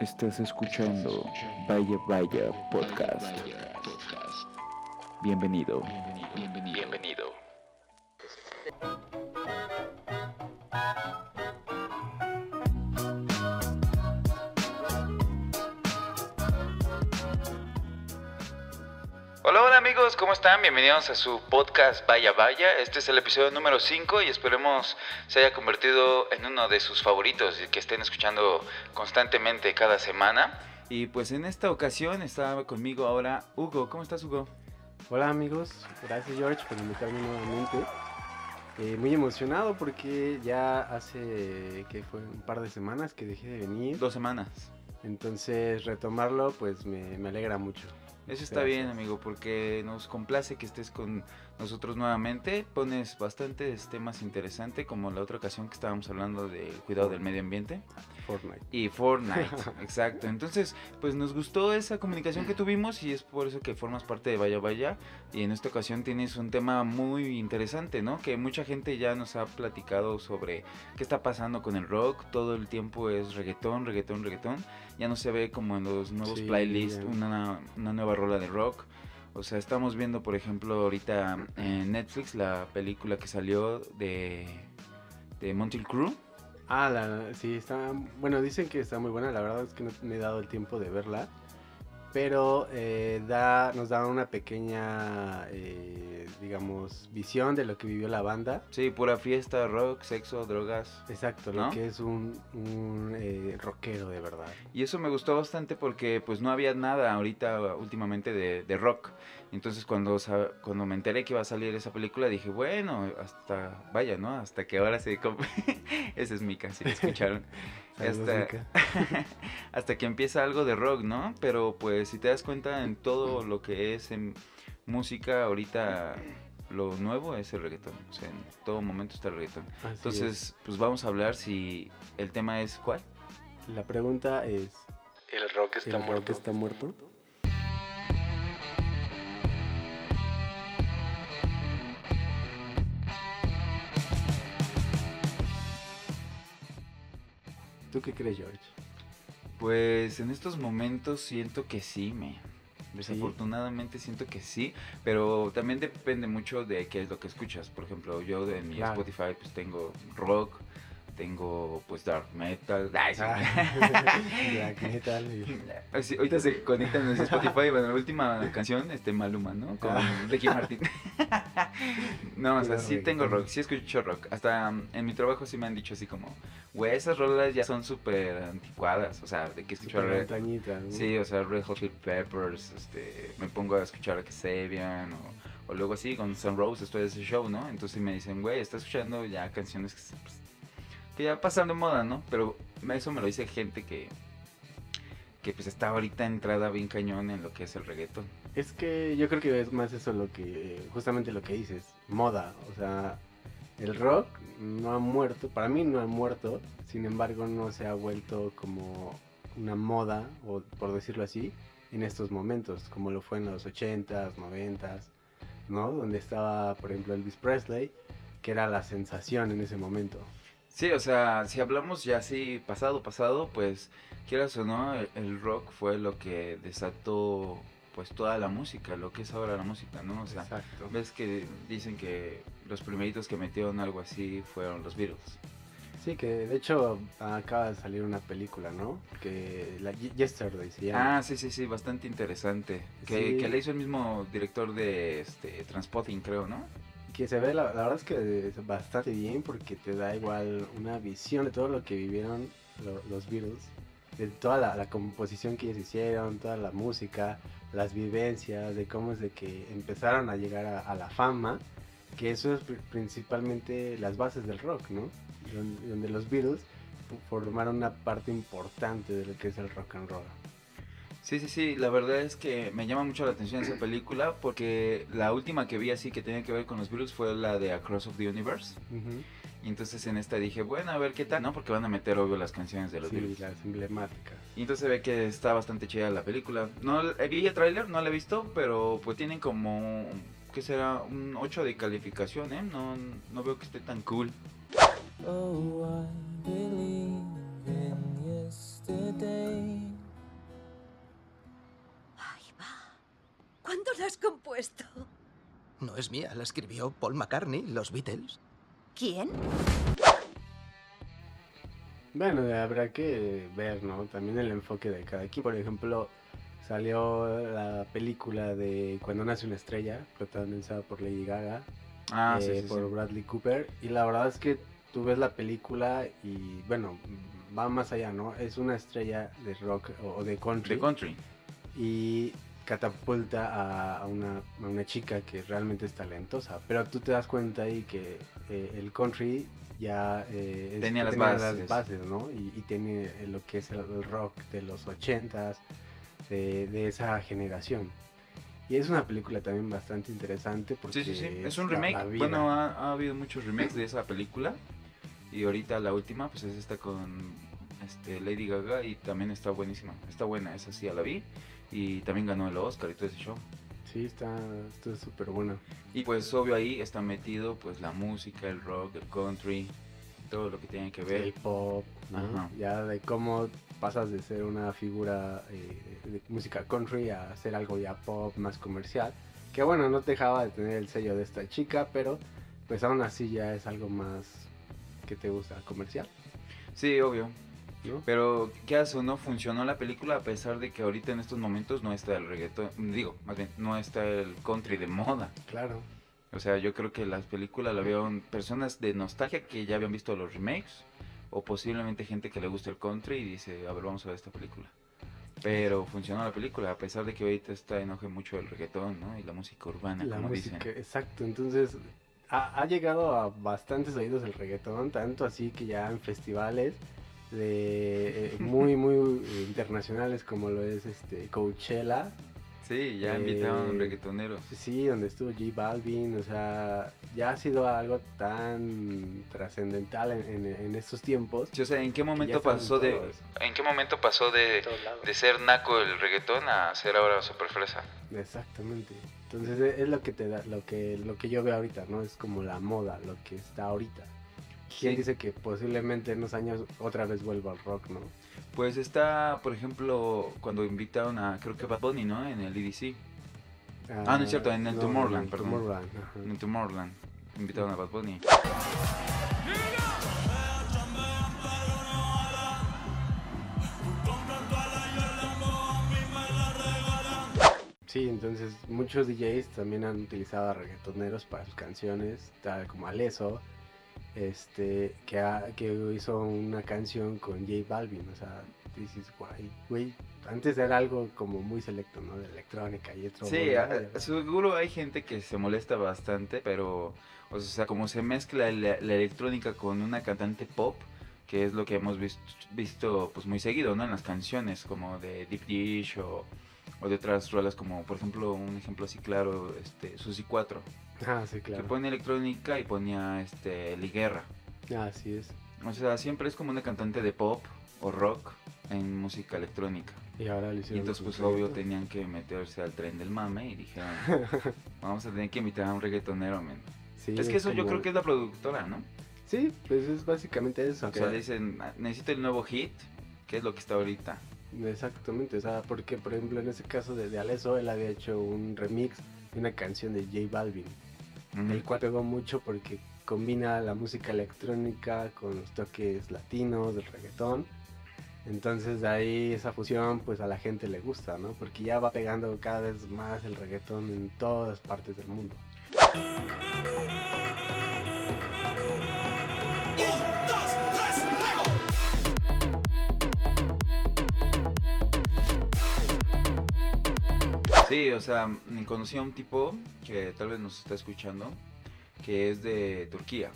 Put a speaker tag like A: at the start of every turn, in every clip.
A: Estás escuchando Vaya Vaya Podcast. Bienvenido. Bienvenido.
B: Hola, amigos, ¿cómo están? Bienvenidos a su podcast Vaya Vaya. Este es el episodio número 5 y esperemos se haya convertido en uno de sus favoritos y que estén escuchando constantemente cada semana. Y pues en esta ocasión está conmigo ahora Hugo. ¿Cómo estás, Hugo?
C: Hola amigos, gracias George por invitarme nuevamente. Eh, muy emocionado porque ya hace que fue un par de semanas que dejé de venir.
B: Dos semanas.
C: Entonces retomarlo pues me, me alegra mucho.
B: Eso está
C: Gracias.
B: bien, amigo, porque nos complace que estés con nosotros nuevamente. Pones bastantes temas interesantes, como la otra ocasión que estábamos hablando del cuidado del medio ambiente.
C: Fortnite.
B: Y Fortnite, exacto. Entonces, pues nos gustó esa comunicación que tuvimos y es por eso que formas parte de Vaya Vaya. Y en esta ocasión tienes un tema muy interesante, ¿no? Que mucha gente ya nos ha platicado sobre qué está pasando con el rock. Todo el tiempo es reggaetón, reggaetón, reggaetón. Ya no se ve como en los nuevos
C: Sí,
B: playlists una, una nueva rola de rock. O sea, estamos viendo, por ejemplo, ahorita en Netflix la película que salió de, de Monty Crew.
C: Ah, la, sí, está, bueno, dicen que está muy buena, la verdad es que no me he dado el tiempo de verla, pero eh, da, nos da una pequeña, eh, digamos, visión de lo que vivió la banda.
B: Sí, pura fiesta, rock, sexo, drogas.
C: Exacto,
B: ¿No?
C: lo que es un, un eh, rockero de verdad.
B: Y eso me gustó bastante porque pues no había nada ahorita últimamente de, de rock. Entonces cuando, cuando me enteré que iba a salir esa película dije, bueno, hasta, vaya, ¿no? Hasta que ahora se... Esa es Mika, si la escucharon. Hasta- hasta que empieza algo de rock, ¿no? Pero pues si te das cuenta en todo lo que es en música ahorita... Lo nuevo es el reggaetón, o sea, en todo momento está el reggaetón.
C: Así
B: Entonces, pues vamos a hablar si el tema es cuál.
C: la pregunta es,
B: El rock
C: ¿el rock está muerto? ¿Tú qué crees, George?
B: Pues en estos momentos siento que sí, me. Desafortunadamente siento que sí, pero también depende mucho de qué es lo que escuchas. Por ejemplo, yo en mi
C: Claro.
B: Spotify pues tengo rock, tengo pues dark metal. Ay, sí.
C: Black metal y-
B: Así, ahorita se conectan en Spotify, bueno, la última canción, este Maluma, ¿no? Con
C: Ah.
B: Ricky Martin. no, o sea, sí tengo rock, sí escucho rock. Hasta um, en mi trabajo sí me han dicho así como, güey, esas rolas ya son súper anticuadas, o sea, de que escucho
C: Super
B: re-
C: montañita, ¿no?
B: Sí, o sea, Red Hot Chili Peppers, este, me pongo a escuchar a Kasabian o, o luego así con Sun Rose después de ese show, ¿no? Entonces me dicen, güey, estás escuchando ya canciones que, pues, que ya pasan de moda, ¿no? Pero eso me lo dice gente que, que pues está ahorita entrada bien cañón en lo que es el reggaetón.
C: Es que yo creo que es más eso lo que, justamente lo que dices, moda, o sea, el rock no ha muerto, para mí no ha muerto, sin embargo no se ha vuelto como una moda, o por decirlo así, en estos momentos, como lo fue en los 80s, 90s, ¿no? Donde estaba, por ejemplo, Elvis Presley, que era la sensación en ese momento.
B: Sí, o sea, si hablamos ya así pasado, pasado, pues quieras o no, el, el rock fue lo que desató pues toda la música, lo que es ahora la música, ¿no? O sea,
C: Exacto.
B: ves que dicen que los primeritos que metieron algo así fueron los Beatles.
C: Sí, que de hecho acaba de salir una película, ¿no? Que la Ye- Yesterday se llama.
B: Ah, sí, sí, sí, bastante interesante. Que,
C: Sí.
B: que le hizo el mismo director de este Transpotting, creo, ¿no?
C: Que se ve, la, la verdad es que es bastante bien porque te da igual una visión de todo lo que vivieron lo- los Beatles, de toda la, composición que ellos hicieron, toda la música, las vivencias, de cómo es de que empezaron a llegar a, la fama, que eso es pri- principalmente las bases del rock, ¿no? Donde, los Beatles formaron una parte importante de lo que es el rock and roll.
B: Sí, sí, sí, la verdad es que me llama mucho la atención esa película porque la última que vi así que tenía que ver con los virus fue la de Across of the Universe.
C: Uh -huh.
B: Y entonces en esta dije, bueno, a ver qué tal, ¿no? Porque van a meter, obvio, las canciones de los
C: sí,
B: Beatles.
C: las emblemáticas.
B: Y entonces se ve que está bastante chida la película. No, vi el tráiler, no la he visto, pero pues tienen como, ¿qué será? Un 8 de calificación, ¿eh? No, no veo que esté tan cool.
D: Oh, I believe in yesterday. I've been esto?
E: No es mía, la escribió Paul McCartney, los Beatles.
D: ¿Quién?
C: Bueno, habrá que ver, ¿no? También el enfoque de cada quien. Por ejemplo, salió la película de Cuando nace una estrella, protagonizada por Lady Gaga,
B: Ah,
C: eh,
B: sí, sí, sí.
C: por Bradley Cooper. Y la verdad es que tú ves la película y, bueno, va más allá, ¿no? Es una estrella de rock o, de country.
B: The Country.
C: y catapulta a, a una, a una chica que realmente es talentosa. Pero tú te das cuenta ahí que eh, el country ya eh, es-
B: Tenía las bases.
C: bases, ¿no? Y, y tiene eh, lo que es el, rock de los ochentas, de, de esa generación. Y es una película también bastante interesante porque
B: Sí, sí, sí. Es un remake.
C: la
B: bueno, ha, ha habido muchos remakes de esa película. Y ahorita la última, pues es esta con este, Lady Gaga. Y también está buenísima. Está buena, esa sí ya la vi. Y también ganó el Oscar y todo ese show.
C: Sí, está está súper bueno.
B: Y pues obvio ahí está metido pues la música, el rock, el country, todo lo que tiene que ver.
C: el pop, ¿no?
B: Ajá.
C: ya de cómo pasas de ser una figura eh, de música country a hacer algo ya pop más comercial. Que bueno, no dejaba de tener el sello de esta chica, pero pues aún así ya es algo más que te gusta, comercial,
B: Sí, obvio.
C: ¿No?
B: Pero, ¿qué hace no? Funcionó la película a pesar de que ahorita en estos momentos no está el reggaetón. Digo, más bien, no está el country de moda.
C: Claro,
B: O sea, yo creo que las películas la vieron personas de nostalgia que ya habían visto los remakes. O posiblemente gente que le gusta el country y dice, a ver, vamos a ver esta película. Pero funcionó la película, a pesar de que ahorita está en auge mucho el reggaetón, ¿no? Y la música urbana,
C: la
B: como
C: música,
B: dicen.
C: exacto. Entonces ha, ha llegado a bastantes oídos el reggaetón, tanto así que ya en festivales de eh, muy, muy internacionales como lo es este Coachella,
B: Sí, ya
C: Eh,
B: invitaron reggaetoneros.
C: Sí, donde estuvo J Balvin, o sea, ya ha sido algo tan trascendental en, en- en estos tiempos.
B: Sí, o sea, ¿en qué momento pasó de
C: todos,
B: ¿En qué momento pasó de, de ser naco el reggaetón a ser ahora super fresa?
C: Exactamente. Entonces es lo que te da, lo que, lo que yo veo ahorita, ¿no? Es como la moda, lo que está ahorita. ¿Quién dice que posiblemente en unos años otra vez vuelva al rock, ¿no?
B: Pues está, por ejemplo, cuando invitaron a, creo que Bad Bunny, ¿no? En el EDC, Ah, no es cierto, en el Tomorrowland,
C: el
B: perdón.
C: Tomorrowland,
B: en Tomorrowland. Invitaron a Bad Bunny.
C: Sí, entonces muchos DJs también han utilizado a reggaetoneros para sus canciones, tal como Aleso, este, que, ha- que hizo una canción con J Balvin, o sea, dices, guay, güey, antes era algo como muy selecto, ¿no? De electrónica y otro.
B: Sí, seguro hay gente que se molesta bastante, pero, o sea, como se mezcla la, la electrónica con una cantante pop, que es lo que hemos visto, visto pues muy seguido, ¿no? En las canciones, como de Deep Dish o, o de otras rolas, como por ejemplo, un ejemplo así claro, este, Susi 4,
C: Ah, sí, claro.
B: que pone electrónica y ponía este, Liguerra.
C: Así es.
B: O sea, siempre es como una cantante de pop o rock en música electrónica.
C: Y ahora
B: Y
C: hicieron.
B: entonces
C: con
B: pues obvio tenían que meterse al tren del mame y dijeron, vamos a tener que invitar a un reggaetonero, men.
C: Sí,
B: es que eso yo
C: como-
B: creo que es la productora, ¿no?
C: Sí, pues es básicamente eso.
B: O
C: o
B: sea, le dicen, "Ah, necesito el nuevo hit, que es lo que está ahorita.
C: Exactamente, o sea, porque por ejemplo en ese caso de, de Aleso, él había hecho un remix de una canción de J Balvin, El cual pegó mucho porque combina la música electrónica con los toques latinos del reggaetón. Entonces de ahí esa fusión pues a la gente le gusta, ¿no? Porque ya va pegando cada vez más el reggaetón en todas partes del mundo.
B: Sí, o sea, conocí a un tipo que tal vez nos está escuchando, que es de Turquía.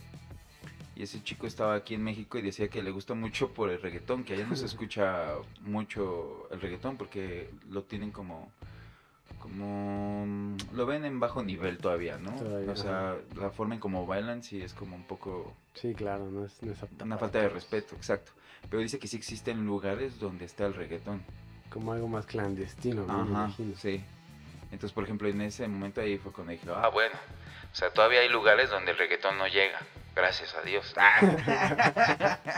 B: Y ese chico estaba aquí en México y decía que le gusta mucho por el reggaetón, que allá no se escucha mucho el reggaetón porque lo tienen como como lo ven en bajo nivel todavía, ¿no?
C: Todavía,
B: o sea, la forma en como bailan sí es como un poco
C: Sí, claro, no es, no es apta
B: una falta de respeto, exacto. Pero dice que sí existen lugares donde está el reggaetón.
C: Como algo más clandestino,
B: Ajá,
C: imagino.
B: sí. Entonces, por ejemplo, en ese momento ahí fue cuando dije, ah, bueno, o sea, todavía hay lugares donde el reggaetón no llega, gracias a Dios.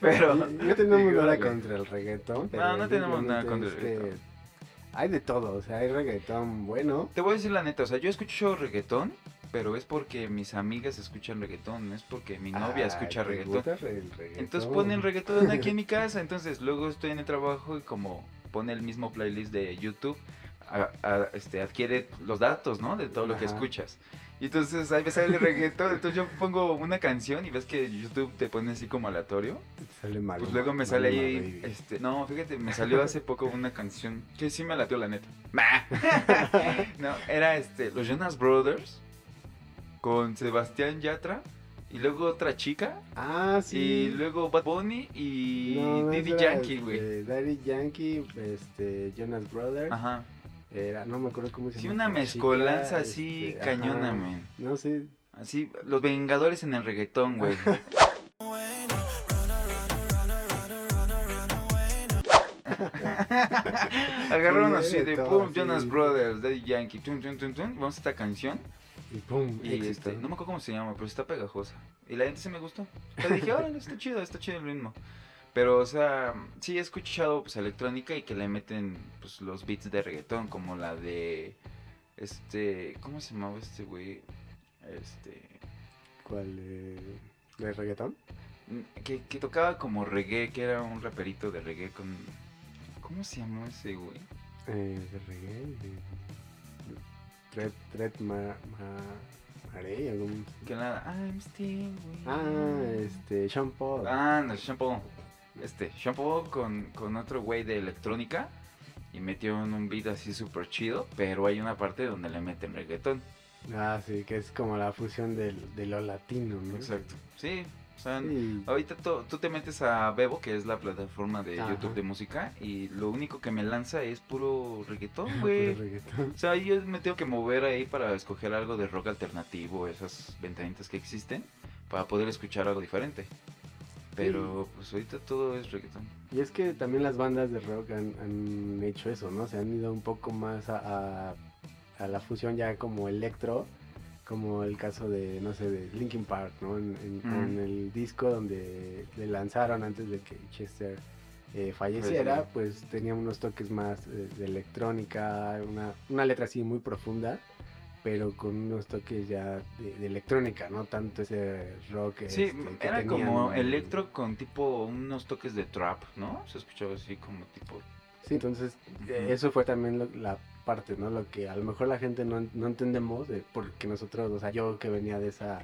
B: Pero,
C: no tenemos
B: digo,
C: nada contra el reggaetón.
B: No, no tenemos nada contra el reggaetón.
C: hay de todo, o sea, hay reggaetón bueno.
B: Te voy a decir la neta, o sea, yo escucho reggaetón, pero es porque mis amigas escuchan reggaetón, no es porque mi novia escucha
C: ¿te
B: reggaetón.
C: gusta re- el reggaetón?
B: Entonces ponen reggaetón aquí en mi casa, entonces luego estoy en el trabajo y como pone el mismo playlist de YouTube, a- a- este, adquiere los datos, ¿no? De todo lo que
C: Ajá.
B: escuchas. Y entonces ahí me sale el reggaetón, entonces yo pongo una canción y ves que YouTube te pone así como aleatorio.
C: Sale mal.
B: Pues luego me sale ahí, este, no, fíjate, me salió hace poco una canción que sí me latió la neta. no, era este, los Jonas Brothers con Sebastián Yatra y luego otra chica
C: Ah, sí.
B: y luego Bad Bunny y
C: No,
B: Diddy Yankee, güey.
C: este, Daddy Yankee, este, Jonas Brothers.
B: Ajá.
C: Era, no me acuerdo cómo se
B: Sí,
C: llama.
B: una
C: esta
B: mezcolanza así
C: este,
B: cañona, man.
C: No sé.
B: Así, los Vengadores en el reggaetón, güey. Agarraron
C: Sí,
B: así de pum. Jonas Brothers, Daddy Yankee, tum, tum, tum, tum. Vamos a esta canción.
C: Y pum,
B: Y este, no me acuerdo cómo se llama, pero está pegajosa. Y la gente se me gustó. Le dije, órale, está chido, está chido el ritmo. Pero, o sea, sí he escuchado pues electrónica y que le meten pues los beats de reggaetón, como la de este, ¿cómo se llamaba este güey? Este,
C: ¿Cuál? eh, ¿De reggaetón?
B: que, que tocaba como reggae, que era un raperito de reggae con ¿Cómo se llamó ese güey?
C: Eh, de reggae. De... Tret, Tret ma, ma, algún...
B: Que nada, I'm still.
C: Ah, este, Sean Paul.
B: Ah, no, Shampoo. Este, Shampoo con, con otro güey de electrónica. Y metió en un beat así súper chido. Pero hay una parte donde le meten reggaetón.
C: Ah, sí, que es como la fusión del, de lo latino, ¿no?
B: Exacto. Sí, o sea,
C: Sí.
B: ahorita to- tú te metes a Bebo, que es la plataforma de
C: Ajá.
B: YouTube de música. Y lo único que me lanza es puro reggaetón,
C: Puro
B: güey.
C: reggaetón.
B: O sea, yo me tengo que mover ahí para escoger algo de rock alternativo, esas ventanitas que existen, para poder escuchar algo diferente. Pero pues ahorita todo es reggaetón.
C: Y es que también las bandas de rock han, han hecho eso, ¿no? Se han ido un poco más a, a- a la fusión ya como electro, como el caso de, no sé, de Linkin Park, ¿no? En, en-
B: Mm.
C: en el disco donde le lanzaron antes de que Chester eh, falleciera,
B: Falleciera.
C: pues tenía unos toques más eh, de electrónica, una, una letra así muy profunda, pero con unos toques ya de, de electrónica, no tanto ese rock.
B: Sí,
C: este,
B: era como electro con tipo unos toques de trap, ¿no? Se escuchaba así como tipo...
C: Sí, entonces eh, eso fue también lo- la parte, ¿no? Lo que a lo mejor la gente no, no entendemos, eh, porque nosotros, o sea, yo que venía de esa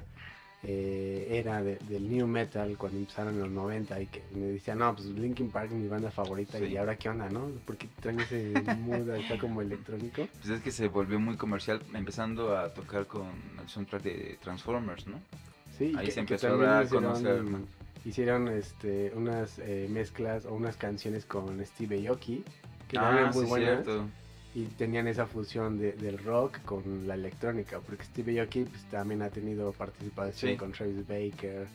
C: eh, era de- del new metal cuando empezaron en los 90 y que me decían, no, pues Linkin Park es mi banda favorita
B: Sí.
C: y ahora qué onda, ¿no? Porque traen ese mood acá como electrónico.
B: Pues es que se volvió muy comercial empezando a tocar con el soundtrack de Transformers, ¿no?
C: Sí,
B: Ahí
C: que-
B: se
C: que
B: empezó a dar a conocer, ¿no?
C: Hicieron este, unas eh, mezclas o unas canciones con Steve Aoki, que
B: ah,
C: eran muy
B: sí,
C: buenas.
B: cierto.
C: Y tenían esa fusión de- del rock con la electrónica, porque Steve Aoki pues, también ha tenido participación
B: Sí.
C: con Travis Baker,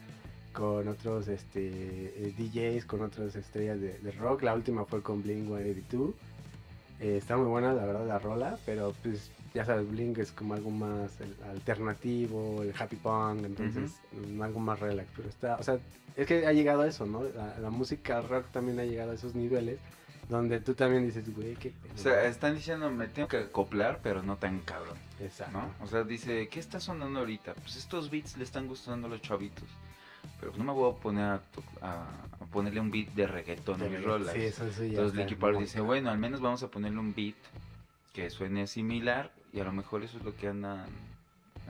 C: con otros este, eh, DJs, con otras estrellas de, de rock. La última fue con Blink 182. Eh, está muy buena, la verdad, la rola, pero pues ya sabes, Blink es como algo más el- alternativo, el happy punk, entonces algo más relax. Pero está, o sea, es que ha llegado a eso, ¿no? La, la música rock también ha llegado a esos niveles donde tú también dices, güey, qué pedo".
B: O sea, están diciendo, me tengo que acoplar, pero no tan cabrón,
C: Exacto.
B: ¿no? O sea, dice, ¿qué está sonando ahorita? Pues estos beats le están gustando a los chavitos. Pero no me voy a poner a, a- a ponerle un beat de reggaetón a mis rolas.
C: Sí, eso sí,
B: Entonces Linkin Park dice, bueno, al menos vamos a ponerle un beat que suene similar y a lo mejor eso es lo que andan,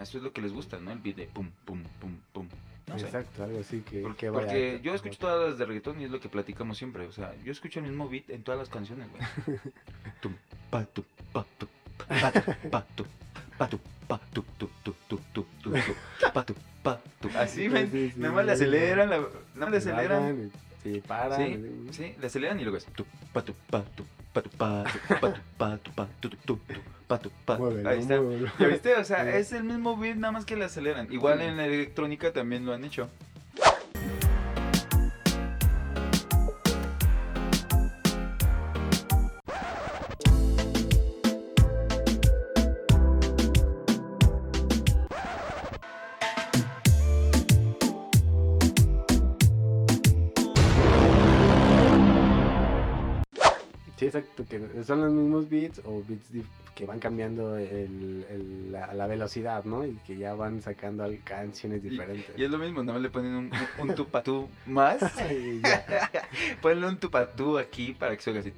B: eso es lo que les gusta, ¿no? El beat de pum, pum, pum, pum. No sé.
C: Exacto, algo así que,
B: Porque,
C: que vaya-
B: porque yo escucho todas las de reggaetón y es lo que platicamos siempre. O sea, yo escucho el mismo beat en todas las canciones, güey. Tum, pa, pa, pa, pa, pa, pa, pa, pa. Así,
C: Sí,
B: ven.
C: sí, sí,
B: Nada más le
C: sí,
B: aceleran, la, nada más le aceleran.
C: se paran.
B: Sí, sí, le aceleran y luego es tu, pa, tu, pa, tu, Ahí está. ¿Ya viste? O sea, es el mismo beat, nada más que le aceleran. Igual en electrónica también lo han hecho.
C: Sí, exacto, que son los mismos beats o beats que van cambiando el- el- la, la velocidad, ¿no? Y que ya van sacando canciones diferentes.
B: Y es lo mismo, no le ponen un, un, un tupatú más.
C: Y.
B: Ponle un tupatú aquí para que se oiga así.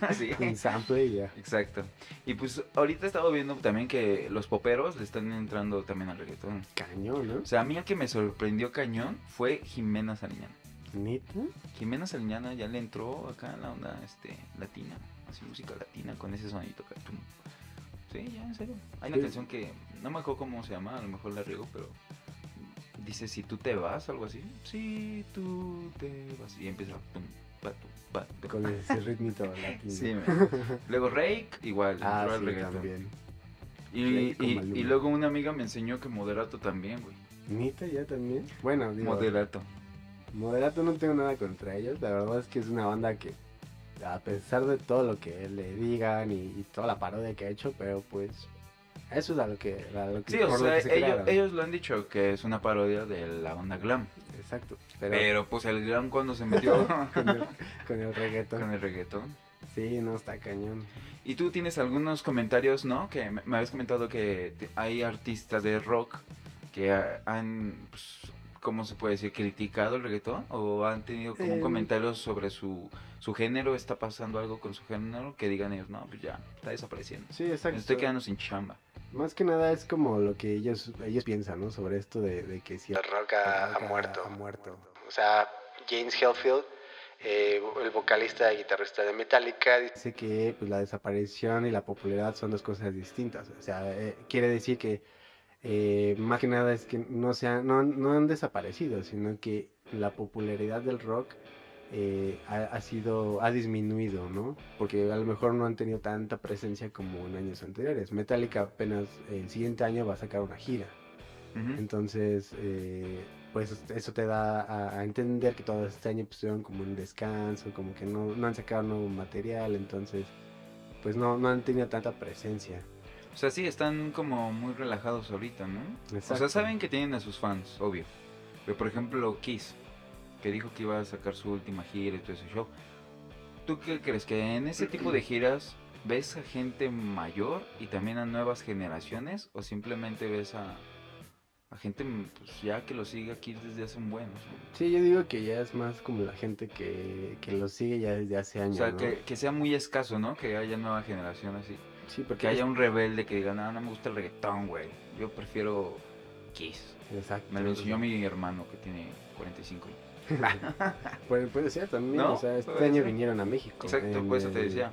B: Así.
C: Un sample y ya.
B: Exacto. Y pues ahorita he estado viendo también que los poperos le están entrando también al reggaetón.
C: Cañón, ¿no?
B: O sea, a mí el que me sorprendió cañón fue Jimena Sariñana.
C: ¿Neta?
B: Jimena Sariñana ya le entró acá en la onda este, latina, así música latina con ese sonidito acá. Sí, ya en serio. Hay una
C: Sí.
B: canción que no me acuerdo cómo se llama, a lo mejor la riego, pero dice si tú te vas, algo así. Si tú te vas. Y empieza. tum.
C: Con ese ritmito latino.
B: Sí. Luego Rake, igual,
C: Ah, sí,
B: reggaetón.
C: también.
B: Y,
C: Rake
B: y, luego una amiga me enseñó que Moderato también, güey.
C: ¿Neta ya también? Bueno, digo,
B: Moderato.
C: Moderato no tengo nada contra ellos. La verdad es que es una banda que, a pesar de todo lo que le digan y, y toda la parodia que ha hecho, pero pues, eso es a lo que, a lo que,
B: Sí, o sea,
C: se
B: ellos, ellos lo han dicho que es una parodia de la onda glam.
C: Exacto. Pero,
B: Pero, pues el glam cuando se metió
C: con, el, con el reggaetón.
B: con el reggaetón.
C: Sí, no, está cañón.
B: Y tú tienes algunos comentarios, ¿no? Que me, me habías comentado que te- hay artistas de rock que ha- han, pues, ¿cómo se puede decir? ¿Criticado el reggaetón? ¿O han tenido como un
C: Eh,
B: comentario sobre su, su género? ¿Está pasando algo con su género? Que digan ellos, no, pues ya, está desapareciendo.
C: Sí,
B: Me
C: exacto.
B: estoy quedando sin chamba.
C: Más que nada es como lo que ellos ellos piensan, ¿no? Sobre esto de, de que si el rock ha, ha muerto. Ha muerto. O sea, James Hetfield, eh, el vocalista y guitarrista de Metallica, dice que pues, la desaparición y la popularidad son dos cosas distintas. O sea, eh, quiere decir que eh, más que nada es que no, se han, no, no han desaparecido, sino que la popularidad del rock eh, ha, ha sido ha disminuido, ¿no? Porque a lo mejor no han tenido tanta presencia como en años anteriores. Metallica apenas el siguiente año va a sacar una gira. Entonces, eh, pues eso te da a, a entender que todo este año pues, estuvieron como en descanso, como que no, no han sacado nuevo material, entonces, pues no, no han tenido tanta presencia.
B: O sea, sí, están como muy relajados ahorita, ¿no? O
C: Exacto.
B: sea, saben que tienen a sus fans, obvio. Pero, por ejemplo, Kiss, que dijo que iba a sacar su última gira y todo ese show. ¿Tú qué crees? ¿Que en ese tipo de giras ves a gente mayor y también a nuevas generaciones? ¿O simplemente ves a, a gente pues, ya que lo sigue aquí desde hace un buen? o?
C: Sí, yo digo que ya es más como la gente que, que lo sigue ya desde hace
B: O
C: años.
B: sea,
C: ¿no?
B: que, que sea muy escaso, ¿no? Que haya nueva generación así.
C: Sí, porque
B: Que haya un rebelde que diga, no, no me gusta el reggaetón, güey. Yo prefiero Kiss.
C: Exacto.
B: Me lo enseñó mi hermano que tiene 45 años.
C: Puede, puede ser también,
B: ¿No?
C: o sea, este
B: Puede
C: año
B: ser.
C: vinieron a México.
B: Exacto, por eso te decía.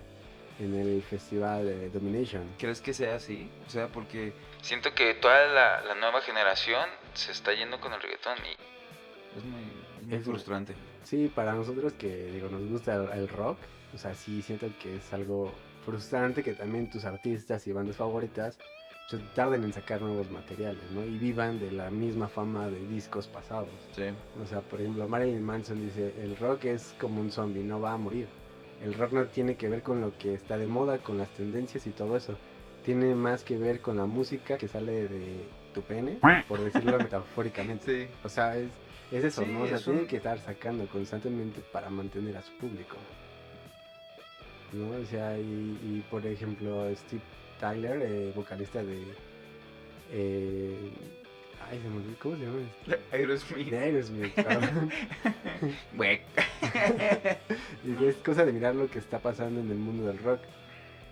C: En el festival de Domination.
B: ¿Crees que sea así? O sea, porque siento que toda la, la nueva generación se está yendo con el reggaetón y es muy, muy
C: Es-
B: frustrante.
C: Sí, para nosotros que digo, nos gusta el, el rock, o sea, sí siento que es algo frustrante que también tus artistas y bandas favoritas pues, tarden en sacar nuevos materiales, ¿no? Y vivan de la misma fama de discos pasados.
B: Sí.
C: O sea, por ejemplo, Marilyn Manson dice, el rock es como un zombie, no va a morir. El rock no tiene que ver con lo que está de moda, con las tendencias y todo eso. Tiene más que ver con la música que sale de tu pene, por decirlo metafóricamente.
B: Sí.
C: O sea, es, es eso,
B: Sí,
C: ¿no? O sea,
B: es
C: tiene
B: un-
C: que estar sacando constantemente para mantener a su público. ¿No? O sea, y, y, por ejemplo, Steve Tyler, eh, vocalista de. eh, ay, se me olvidó, ¿cómo se llama?
B: Aerosmith.
C: De Aerosmith, perdón.
B: Güey.
C: y es cosa de mirar lo que está pasando en el mundo del rock.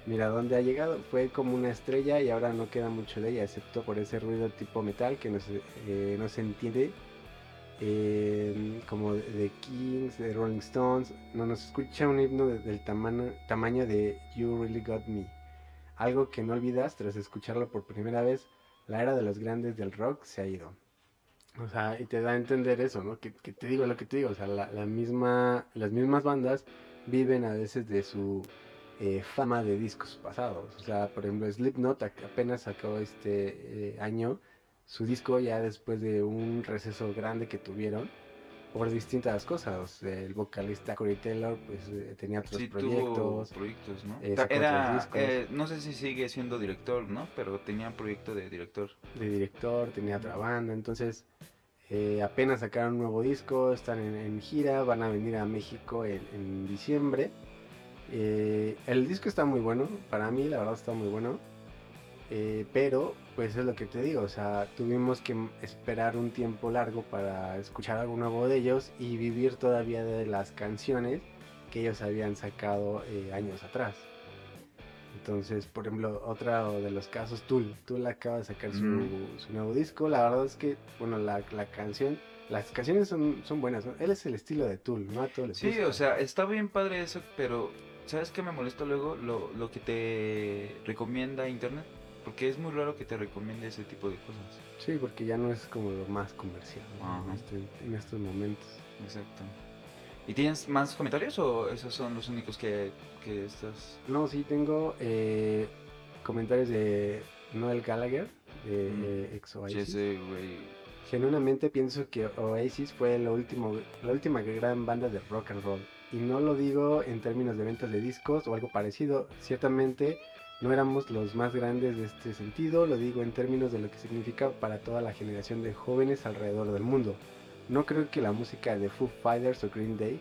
C: Mira dónde ha llegado. Fue como una estrella y ahora no queda mucho de ella, excepto por ese ruido tipo metal que no se, eh, no se entiende. Eh, como de- Kings, de Rolling Stones. No nos escucha un himno de- del tamaño, tamaño de You Really Got Me. Algo que no olvidas tras escucharlo por primera vez. La era de los grandes del rock se ha ido. O sea, y te da a entender eso, ¿no? Que, que te digo lo que te digo, o sea, la, misma, las mismas bandas viven a veces de su eh, fama de discos pasados. O sea, por ejemplo, Slipknot apenas sacó este eh, año su disco ya después de un receso grande que tuvieron por distintas cosas. El vocalista Corey Taylor pues eh, tenía otros
B: Sí, tuvo
C: proyectos.
B: proyectos, ¿no?
C: eh,
B: Era, eh, no sé si sigue siendo director, ¿no? Pero tenía proyecto de director.
C: de director, tenía otra banda, entonces Eh, apenas sacaron un nuevo disco, están en, en gira, van a venir a México en, en diciembre. Eh, el disco está muy bueno, para mí la verdad está muy bueno. Eh, pero, pues es lo que te digo, o sea, tuvimos que esperar un tiempo largo para escuchar algo nuevo de ellos y vivir todavía de las canciones que ellos habían sacado eh, años atrás. Entonces, por ejemplo, otro de los casos, Tool. Tool acaba de sacar su,
B: Mm.
C: su nuevo disco. La verdad es que, bueno, la, la canción, las canciones son, son buenas. ¿no? Él es el estilo de Tool, ¿no? A todos les
B: Sí,
C: gusta.
B: o sea, está bien padre eso, pero ¿sabes qué me molesta luego? Lo, lo que te recomienda internet. Porque es muy raro que te recomiende ese tipo de cosas.
C: Sí, porque ya no es como lo más comercial ¿no? en,
B: Ajá.
C: este- en estos momentos.
B: Exacto. ¿Y tienes más comentarios o esos son los únicos que, que estás...?
C: No, sí, tengo eh, comentarios de Noel Gallagher, de
B: Mm.
C: eh, ex
B: Sí,
C: Oasis. Genuinamente pienso que Oasis fue lo último, la última gran banda de rock and roll. Y no lo digo en términos de ventas de discos o algo parecido. Ciertamente no éramos los más grandes de este sentido. Lo digo en términos de lo que significa para toda la generación de jóvenes alrededor del mundo. No creo que la música de Foo Fighters o Green Day,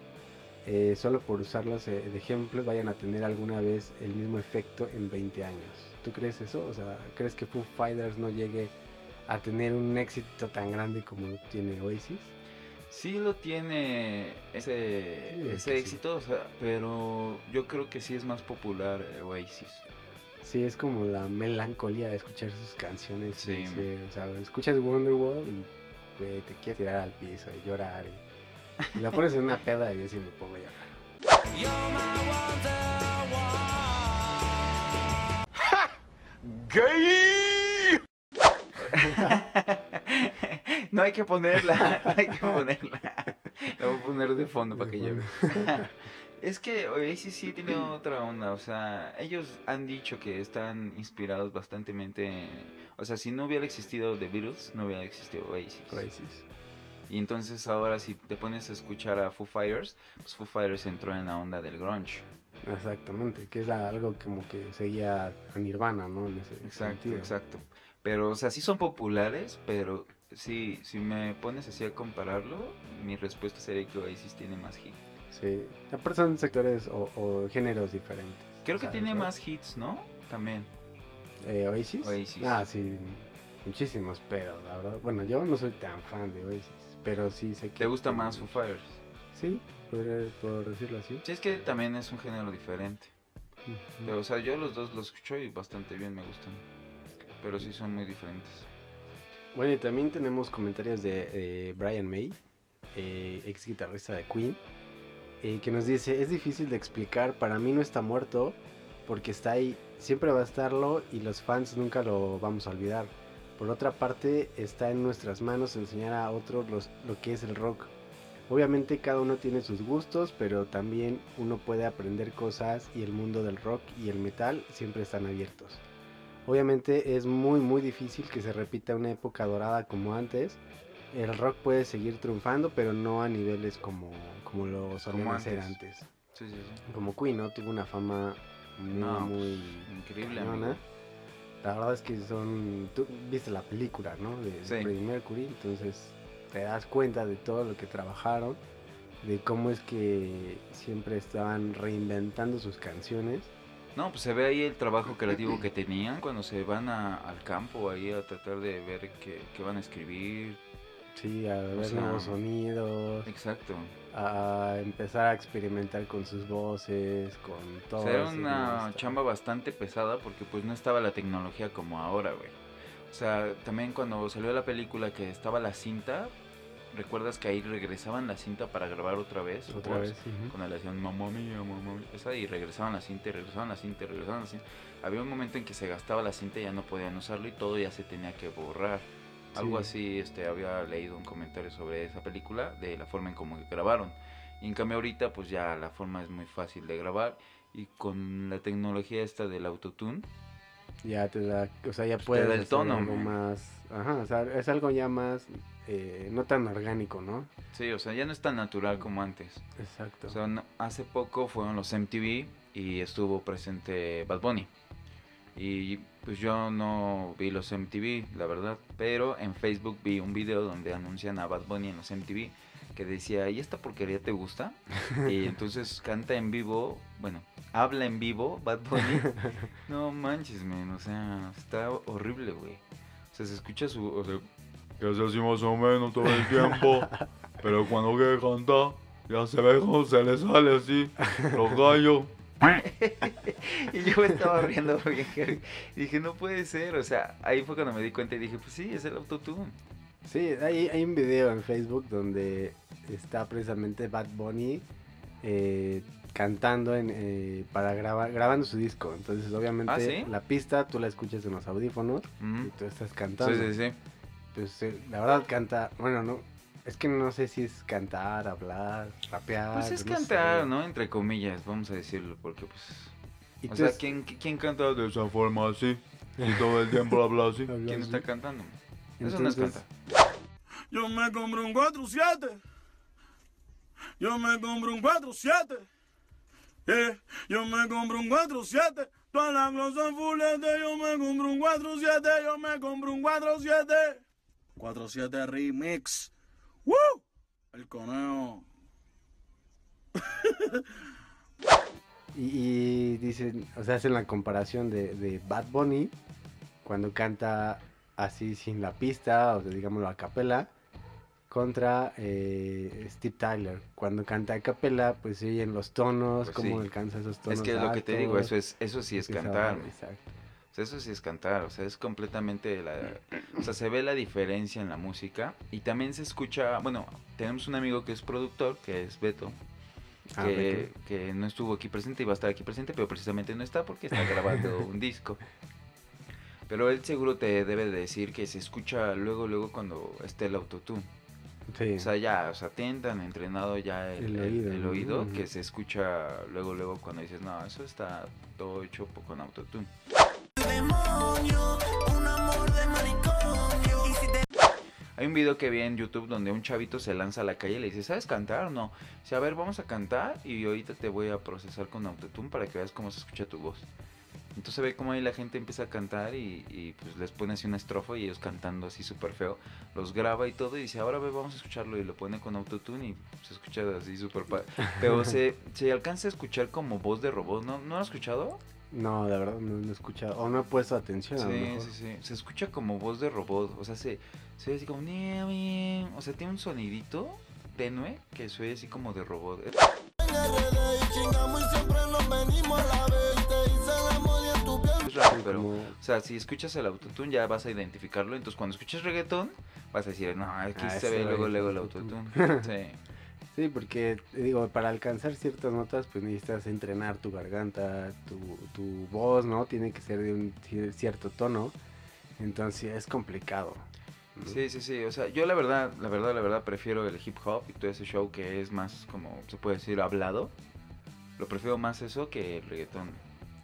C: eh, solo por usarlos eh, de ejemplos, vayan a tener alguna vez el mismo efecto en 20 años. ¿Tú crees eso? O sea, ¿crees que Foo Fighters no llegue a tener un éxito tan grande como tiene Oasis?
B: Sí lo tiene ese,
C: Sí,
B: ese
C: sí.
B: éxito, o sea, pero yo creo que sí es más popular eh, Oasis.
C: Sí, es como la melancolía de escuchar sus canciones.
B: Sí.
C: sí, o sea, escuchas Wonderwall y te quieres tirar al piso y llorar. Y, y la pones en una peda y yo sí me pongo a llorar.
B: no hay que ponerla, no hay que ponerla. La voy a poner de fondo para que lleve. Es que Oasis sí tiene otra onda, o sea, ellos han dicho que están inspirados bastantemente, o sea, si no hubiera existido The Beatles, no hubiera existido Oasis.
C: Oasis.
B: Y entonces ahora si te pones a escuchar a Foo Fighters, pues Foo Fighters entró en la onda del grunge.
C: Exactamente, que es algo como que seguía a Nirvana, ¿no? En ese
B: Exacto,
C: sentido.
B: exacto. Pero, o sea, sí son populares, pero sí, si me pones así a compararlo, mi respuesta sería que Oasis tiene más hits.
C: Sí, aparte son sectores o, o géneros diferentes.
B: Creo que
C: ¿sabes,
B: tiene
C: no?
B: más hits, ¿no? También.
C: Eh, ¿Oasis?
B: Oasis.
C: Ah, sí, muchísimos, pero la verdad, bueno, yo no soy tan fan de Oasis, pero sí sé que...
B: ¿Te gusta más Foo Fighters?
C: Sí, puedo decirlo así.
B: Sí, es que también es un género diferente. Pero, o sea, yo los dos los escucho y bastante bien me gustan. Pero sí son muy diferentes.
C: Bueno, y también tenemos comentarios de eh, Brian May, eh, ex guitarrista de Queen, eh, que nos dice, es difícil de explicar, para mí no está muerto, porque está ahí, siempre va a estarlo y los fans nunca lo vamos a olvidar. Por otra parte, está en nuestras manos enseñar a otros los- lo que es el rock. Obviamente cada uno tiene sus gustos, pero también uno puede aprender cosas y el mundo del rock y el metal siempre están abiertos. Obviamente es muy muy difícil que se repita una época dorada como antes. El rock puede seguir triunfando, pero no a niveles como, como lo solían
B: Como
C: hacer
B: antes.
C: antes.
B: Sí, sí, sí.
C: Como Queen, ¿no? Tuvo una fama muy,
B: No, pues,
C: muy
B: increíble.
C: La verdad es que son... Tú viste la película, ¿no? De. Freddie Mercury, entonces te das cuenta de todo lo que trabajaron, de cómo es que siempre estaban reinventando sus canciones.
B: No, pues se ve ahí el trabajo creativo que tenían cuando se van a- al campo ahí a tratar de ver qué, qué van a escribir.
C: Sí, a ver
B: sea,
C: nuevos sonidos,
B: Exacto.
C: A empezar a experimentar con sus voces, con
B: O
C: todo.
B: sea, era una chamba bastante pesada porque pues no estaba la tecnología como ahora, güey. O sea, también cuando salió la película que estaba la cinta, ¿recuerdas que ahí regresaban la cinta para grabar otra vez?
C: Otra
B: Pues,
C: vez. ujú.
B: Cuando le hacían mamá mía, mamá mía, esa, y regresaban la cinta, y regresaban la cinta, y regresaban la cinta. Había un momento en que se gastaba la cinta y ya no podían usarlo y todo ya se tenía que borrar. Algo
C: Sí.
B: así, este, había leído un comentario sobre esa película, de la forma en cómo grabaron. Y en cambio ahorita, pues ya la forma es muy fácil de grabar. Y con la tecnología esta del autotune,
C: Ya te da, o sea, ya
B: Pues te
C: puedes
B: da el tono,
C: algo
B: man.
C: más, ajá, o sea, es algo ya más, eh, no tan orgánico, ¿no?
B: sí, o sea, ya no es tan natural como antes.
C: Exacto.
B: O sea, no- hace poco fueron los MTV y estuvo presente Bad Bunny. Y pues yo no vi los MTV, la verdad, pero en Facebook vi un video donde anuncian a Bad Bunny en los MTV que decía, ¿y esta porquería te gusta? y entonces canta en vivo, bueno, habla en vivo Bad Bunny. No manches, men, o sea, está horrible, güey. O sea, se escucha su... O sea,
D: que es así más o menos todo el tiempo. Pero cuando quiere cantar, ya se ve cómo se le sale así los gallos.
B: y yo me estaba riendo bien heavy. Dije, no puede ser. O sea, ahí fue cuando me di cuenta y dije, pues sí, es el autotune.
C: Sí, hay, hay un video en Facebook donde está precisamente Bad Bunny eh, cantando en, eh, para grabar, grabando su disco. Entonces, obviamente,
B: ¿Ah, sí?
C: la pista tú la escuchas en los audífonos y tú estás cantando.
B: Sí, sí, sí.
C: Pues eh, la verdad canta, bueno, no, es que no sé si es cantar, hablar, rapear.
B: Pues es
C: no
B: cantar,
C: sé.
B: ¿no? Entre comillas, vamos a decirlo, porque pues...
C: Y
B: O sea,
C: es-
B: ¿quién, quién canta?
D: De esa forma así. Y todo el tiempo habla así.
B: ¿Quién está cantando? Eso no es cantar.
F: Yo me compro un 4-7. Yo me compro un 4-7. Yeah. Yo me compro un 4-7. Todas las cosas fulete. Yo me compro un 4-7. Yo me compro un 4-7. 4-7 remix. ¡Woo! El conejo.
C: Y, y dicen, o sea, hacen la comparación de, de Bad Bunny cuando canta así sin la pista, o sea, digámoslo a capela, contra eh, Steve Tyler. Cuando canta a capela, pues se oyen los tonos,
B: Pues
C: cómo
B: sí.
C: alcanza esos tonos.
B: Es que es lo que te digo, eso es eso sí es cantar.
C: exacto.
B: Sea, eso sí es cantar, o sea, es completamente la... O sea, se ve la diferencia en la música y también se escucha, bueno, tenemos un amigo que es productor, que es Beto,
C: Ah,
B: que, que no estuvo aquí presente y va a estar aquí presente, pero precisamente no está porque está grabando un disco. Pero él seguro te debe de decir que se escucha luego, luego cuando esté el autotune.
C: Sí.
B: O sea, ya, o sea, tienen tan entrenado ya el,
C: El oído,
B: que se escucha luego, luego cuando dices, no, eso está todo hecho con autotune. Hay un video que vi en YouTube donde un chavito se lanza a la calle y le dice, ¿sabes cantar o no? Dice, a ver, vamos a cantar y ahorita te voy a procesar con autotune para que veas cómo se escucha tu voz. Entonces ve cómo ahí la gente empieza a cantar y, pues les pone así una estrofa y ellos cantando así súper feo. Los graba y todo y dice, ahora ve, vamos a escucharlo y lo pone con autotune y se escucha así súper. Pero se, se alcanza a escuchar como voz de robot, ¿no? ¿No lo has escuchado?
C: No, de verdad no, no he escuchado, o no he puesto atención a lo
B: Sí,
C: mejor.
B: sí, sí. Se escucha como voz de robot. O sea, se, se ve así como. O sea, tiene un sonidito tenue que se oye así como de robot. Es- raro, pero. O sea, si escuchas el autotune ya vas a identificarlo. Entonces, cuando escuches reggaetón, vas a decir, no, aquí
C: Ah,
B: se ve luego, luego el
C: autotune".
B: autotune. Sí.
C: Sí, porque digo, para alcanzar ciertas notas, pues necesitas entrenar tu garganta, tu, tu voz, ¿no? Tiene que ser de un ci- cierto tono. Entonces es complicado. ¿no?
B: Sí, sí, sí. O sea, yo la verdad, la verdad, la verdad prefiero el hip hop y todo ese show que es más como, se puede decir, hablado. Lo prefiero más eso que el reggaetón.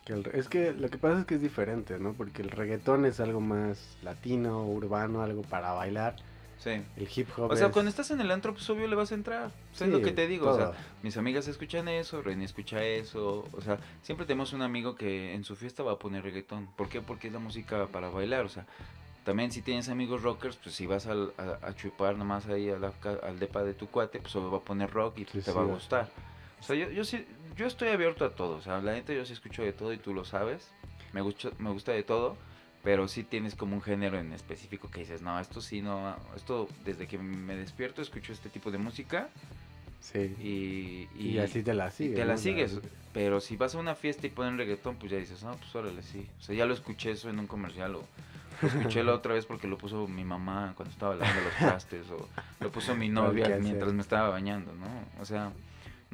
C: Que el re- es que lo que pasa es que es diferente, ¿no? Porque el reggaetón es algo más latino, urbano, algo para bailar.
B: Sí.
C: El hip hop
B: O sea,
C: es-
B: cuando estás en el antro, pues obvio le vas a entrar. O sea, es
C: sí,
B: lo que te digo. O sea,
C: todo.
B: mis amigas escuchan eso, René escucha eso. O sea, siempre tenemos un amigo que en su fiesta va a poner reggaetón. ¿Por qué? Porque es la música para bailar. O sea, también si tienes amigos rockers, pues si vas al- a, a chupar nomás ahí a la al depa de tu cuate, pues obvio va a poner rock y
C: Sí,
B: te
C: sí,
B: va a gustar. O sea, yo, yo sí, yo estoy abierto a todo. O sea, la neta yo sí escucho de todo y tú lo sabes. Me gusta, me gusta de todo. Pero sí tienes como un género en específico que dices, no, esto sí, no, esto desde que me despierto escucho este tipo de música
C: Sí.
B: y,
C: Y, así te la
B: y
C: sigues.
B: te la
C: ¿no?
B: sigues. Pero si vas a una fiesta y ponen reggaetón, pues ya dices, no, pues órale, sí. O sea, ya lo escuché eso en un comercial o lo escuché la otra vez porque lo puso mi mamá cuando estaba lavando los trastes o lo puso mi
C: Para
B: novia
C: hacer.
B: mientras me estaba bañando, ¿no? O sea,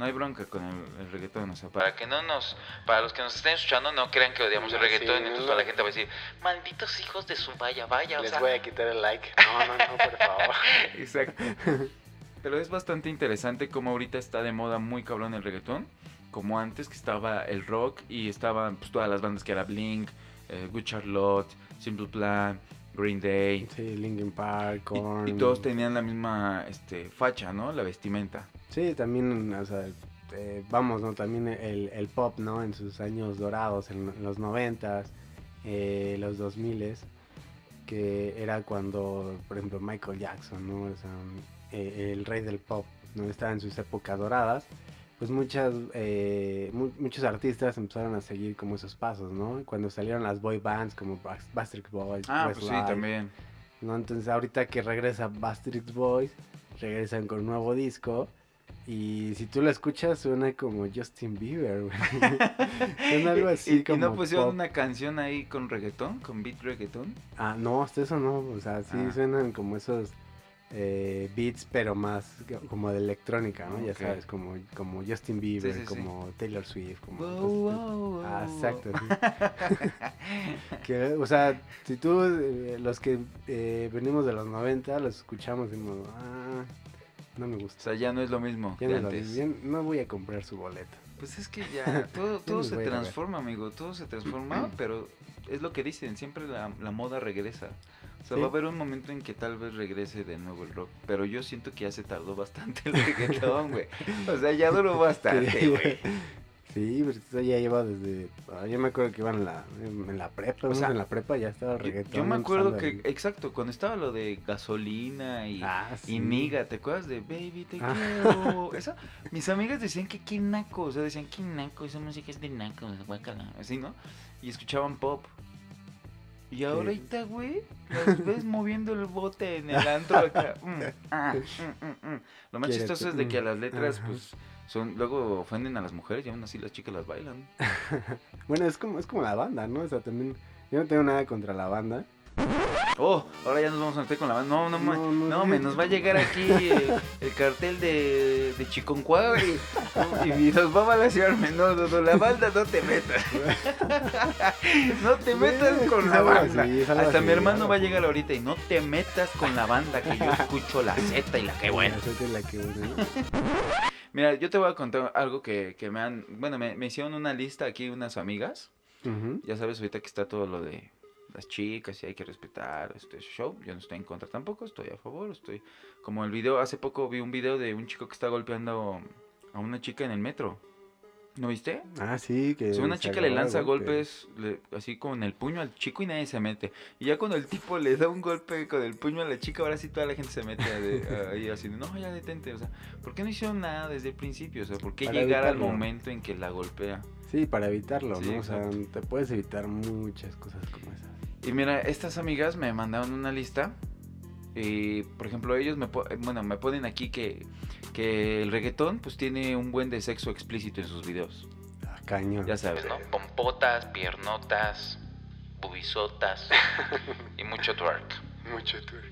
B: no hay bronca con el, el reggaetón, o sea, para que no nos, para los que nos estén escuchando no crean que odiamos el
C: sí,
B: reggaetón,
C: no,
B: entonces
C: no.
B: toda la gente va a decir, malditos hijos de su vaya, vaya, o
C: Les
B: sea,
C: voy a quitar el like. No, no, no, por favor.
B: Exacto. Pero es bastante interesante como ahorita está de moda muy cabrón el reggaetón. Como antes que estaba el rock y estaban pues, todas las bandas que era Blink, eh, Good Charlotte, Simple Plan, Green Day.
C: Sí, Linkin Park,
B: Y, y todos tenían la misma este, facha, ¿no? La vestimenta.
C: Sí, también, o sea, eh, vamos, ¿no? También el, el pop, ¿no? En sus años dorados, en, los noventas, eh, los 2000 que era cuando, por ejemplo, Michael Jackson, ¿no? O sea, eh, el rey del pop, ¿no? Estaba en sus épocas doradas. Pues muchas, eh, mu- muchos artistas empezaron a seguir como esos pasos, ¿no? Cuando salieron las boy bands como Bas- Backstreet Boys,
B: Ah, pues sí, también.
C: ¿no? Entonces ahorita que regresa Backstreet Boys, regresan con un nuevo disco y si tú lo escuchas suena como Justin Bieber, güey. suena algo así
B: ¿Y, y
C: como
B: no pusieron
C: pop.
B: una canción ahí con reggaetón, con beat reggaetón?
C: Ah, no, hasta eso no, o sea, sí
B: Ah.
C: suenan como esos eh, beats pero más como de electrónica, ¿no? Ya sabes, como, como Justin Bieber,
B: sí, sí.
C: como Taylor Swift, como...
B: Wow, wow,
C: Ah,
B: wow.
C: exacto. sí. Que, o sea, si tú, eh, los que eh, venimos de los 90, los escuchamos y como, ah, no me
B: O
C: gusta.
B: sea, ya no es lo mismo
C: Ya no, lo-
B: antes.
C: ya no voy a comprar su boleto.
B: Pues es que ya, todo, todo se transforma, amigo, todo se transforma, pero es lo que dicen, siempre la, la moda regresa. O sea,
C: Sí.
B: va a haber un momento en que tal vez regrese de nuevo el rock, pero yo siento que ya se tardó bastante el reggaetón, güey. O sea, ya duró bastante, güey.
C: Sí, pero esto ya lleva desde. ah, yo me acuerdo que iban en la, en la prepa.
B: O sea,
C: en la prepa ya estaba el reggaetón.
B: yo me acuerdo que, exacto, cuando estaba lo de gasolina y,
C: Ah, sí.
B: y miga, ¿te acuerdas de Baby Te
C: Ah.
B: quiero? Eso, mis amigas decían que qué naco, o sea, decían que naco, esa música es de naco, guácala, así, ¿no? Y escuchaban pop. Y ahorita, güey, las ves moviendo el bote en el antro acá. mm, ah, mm, mm. Lo más chistoso es de que a las letras, pues, son, luego ofenden a las mujeres y aún así las chicas las bailan.
C: Bueno, es como, es como la banda, ¿no? O sea, también. Yo no tengo nada contra la banda.
B: Oh, ahora ya nos vamos a meter con la banda. No, no, ma-
C: No,
B: no,
C: no,
B: me
C: no.
B: nos va a llegar aquí el, el cartel de, de Chiconcuá y, y nos va a balasearme. No, no, no, la banda no te metas. No te metas con la banda. Hasta mi hermano va a llegar ahorita y no te metas con la banda que yo escucho la Z y la que buena.
C: La suerte es la que buena, ¿no?
B: Mira, yo te voy a contar algo que, que me han. Bueno, me, me hicieron una lista aquí unas amigas. Ya sabes, ahorita que está todo lo de las chicas y hay que respetar este show. Yo no estoy en contra tampoco, estoy a favor. Estoy como el video, hace poco vi un video de un chico que está golpeando a una chica en el metro. ¿No viste?
C: Ah, sí, que.
B: O sea, una chica le lanza golpes le- así con el puño al chico y nadie se mete. Y ya cuando el tipo le da un golpe con el puño a la chica, ahora sí toda la gente se mete ahí así, no, ya detente. O sea, ¿por qué no hicieron nada desde el principio? O sea, ¿por qué
C: Para
B: llegar al momento en que la golpea?
C: Sí, para evitarlo,
B: Sí,
C: ¿no? O sea, te puedes evitar muchas cosas como esas.
B: Y mira, estas amigas me mandaron una lista. Y, por ejemplo, ellos me, po- bueno, me ponen aquí que, que el reggaetón pues tiene un buen de sexo explícito en sus videos.
C: Ah, cañón.
B: Ya sabes, ¿no? Pompotas, piernotas, bubisotas y mucho twerk.
C: Mucho twerk.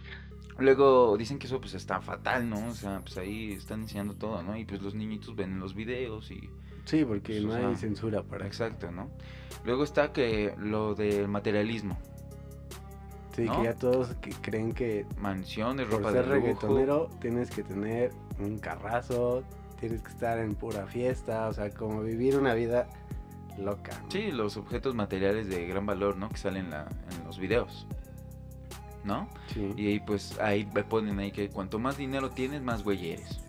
B: Luego dicen que eso pues está fatal, ¿no? O sea, pues ahí están enseñando todo, ¿no? Y pues los niñitos ven los videos y...
C: Sí, porque
B: Pues,
C: no
B: o
C: hay
B: sea,
C: censura para.
B: Exacto, ¿no? Luego está que lo del materialismo.
C: Sí,
B: ¿no?
C: que ya todos que creen que
B: Mansiones,
C: por
B: ropa
C: ser
B: de lujo.
C: reggaetonero tienes que tener un carrazo, tienes que estar en pura fiesta, o sea, como vivir una vida loca. ¿no?
B: Sí, los objetos materiales de gran valor, ¿no? Que salen en, la- en los videos. ¿No?
C: Sí.
B: Y ahí pues ahí me ponen ahí que cuanto más dinero tienes, más güey eres.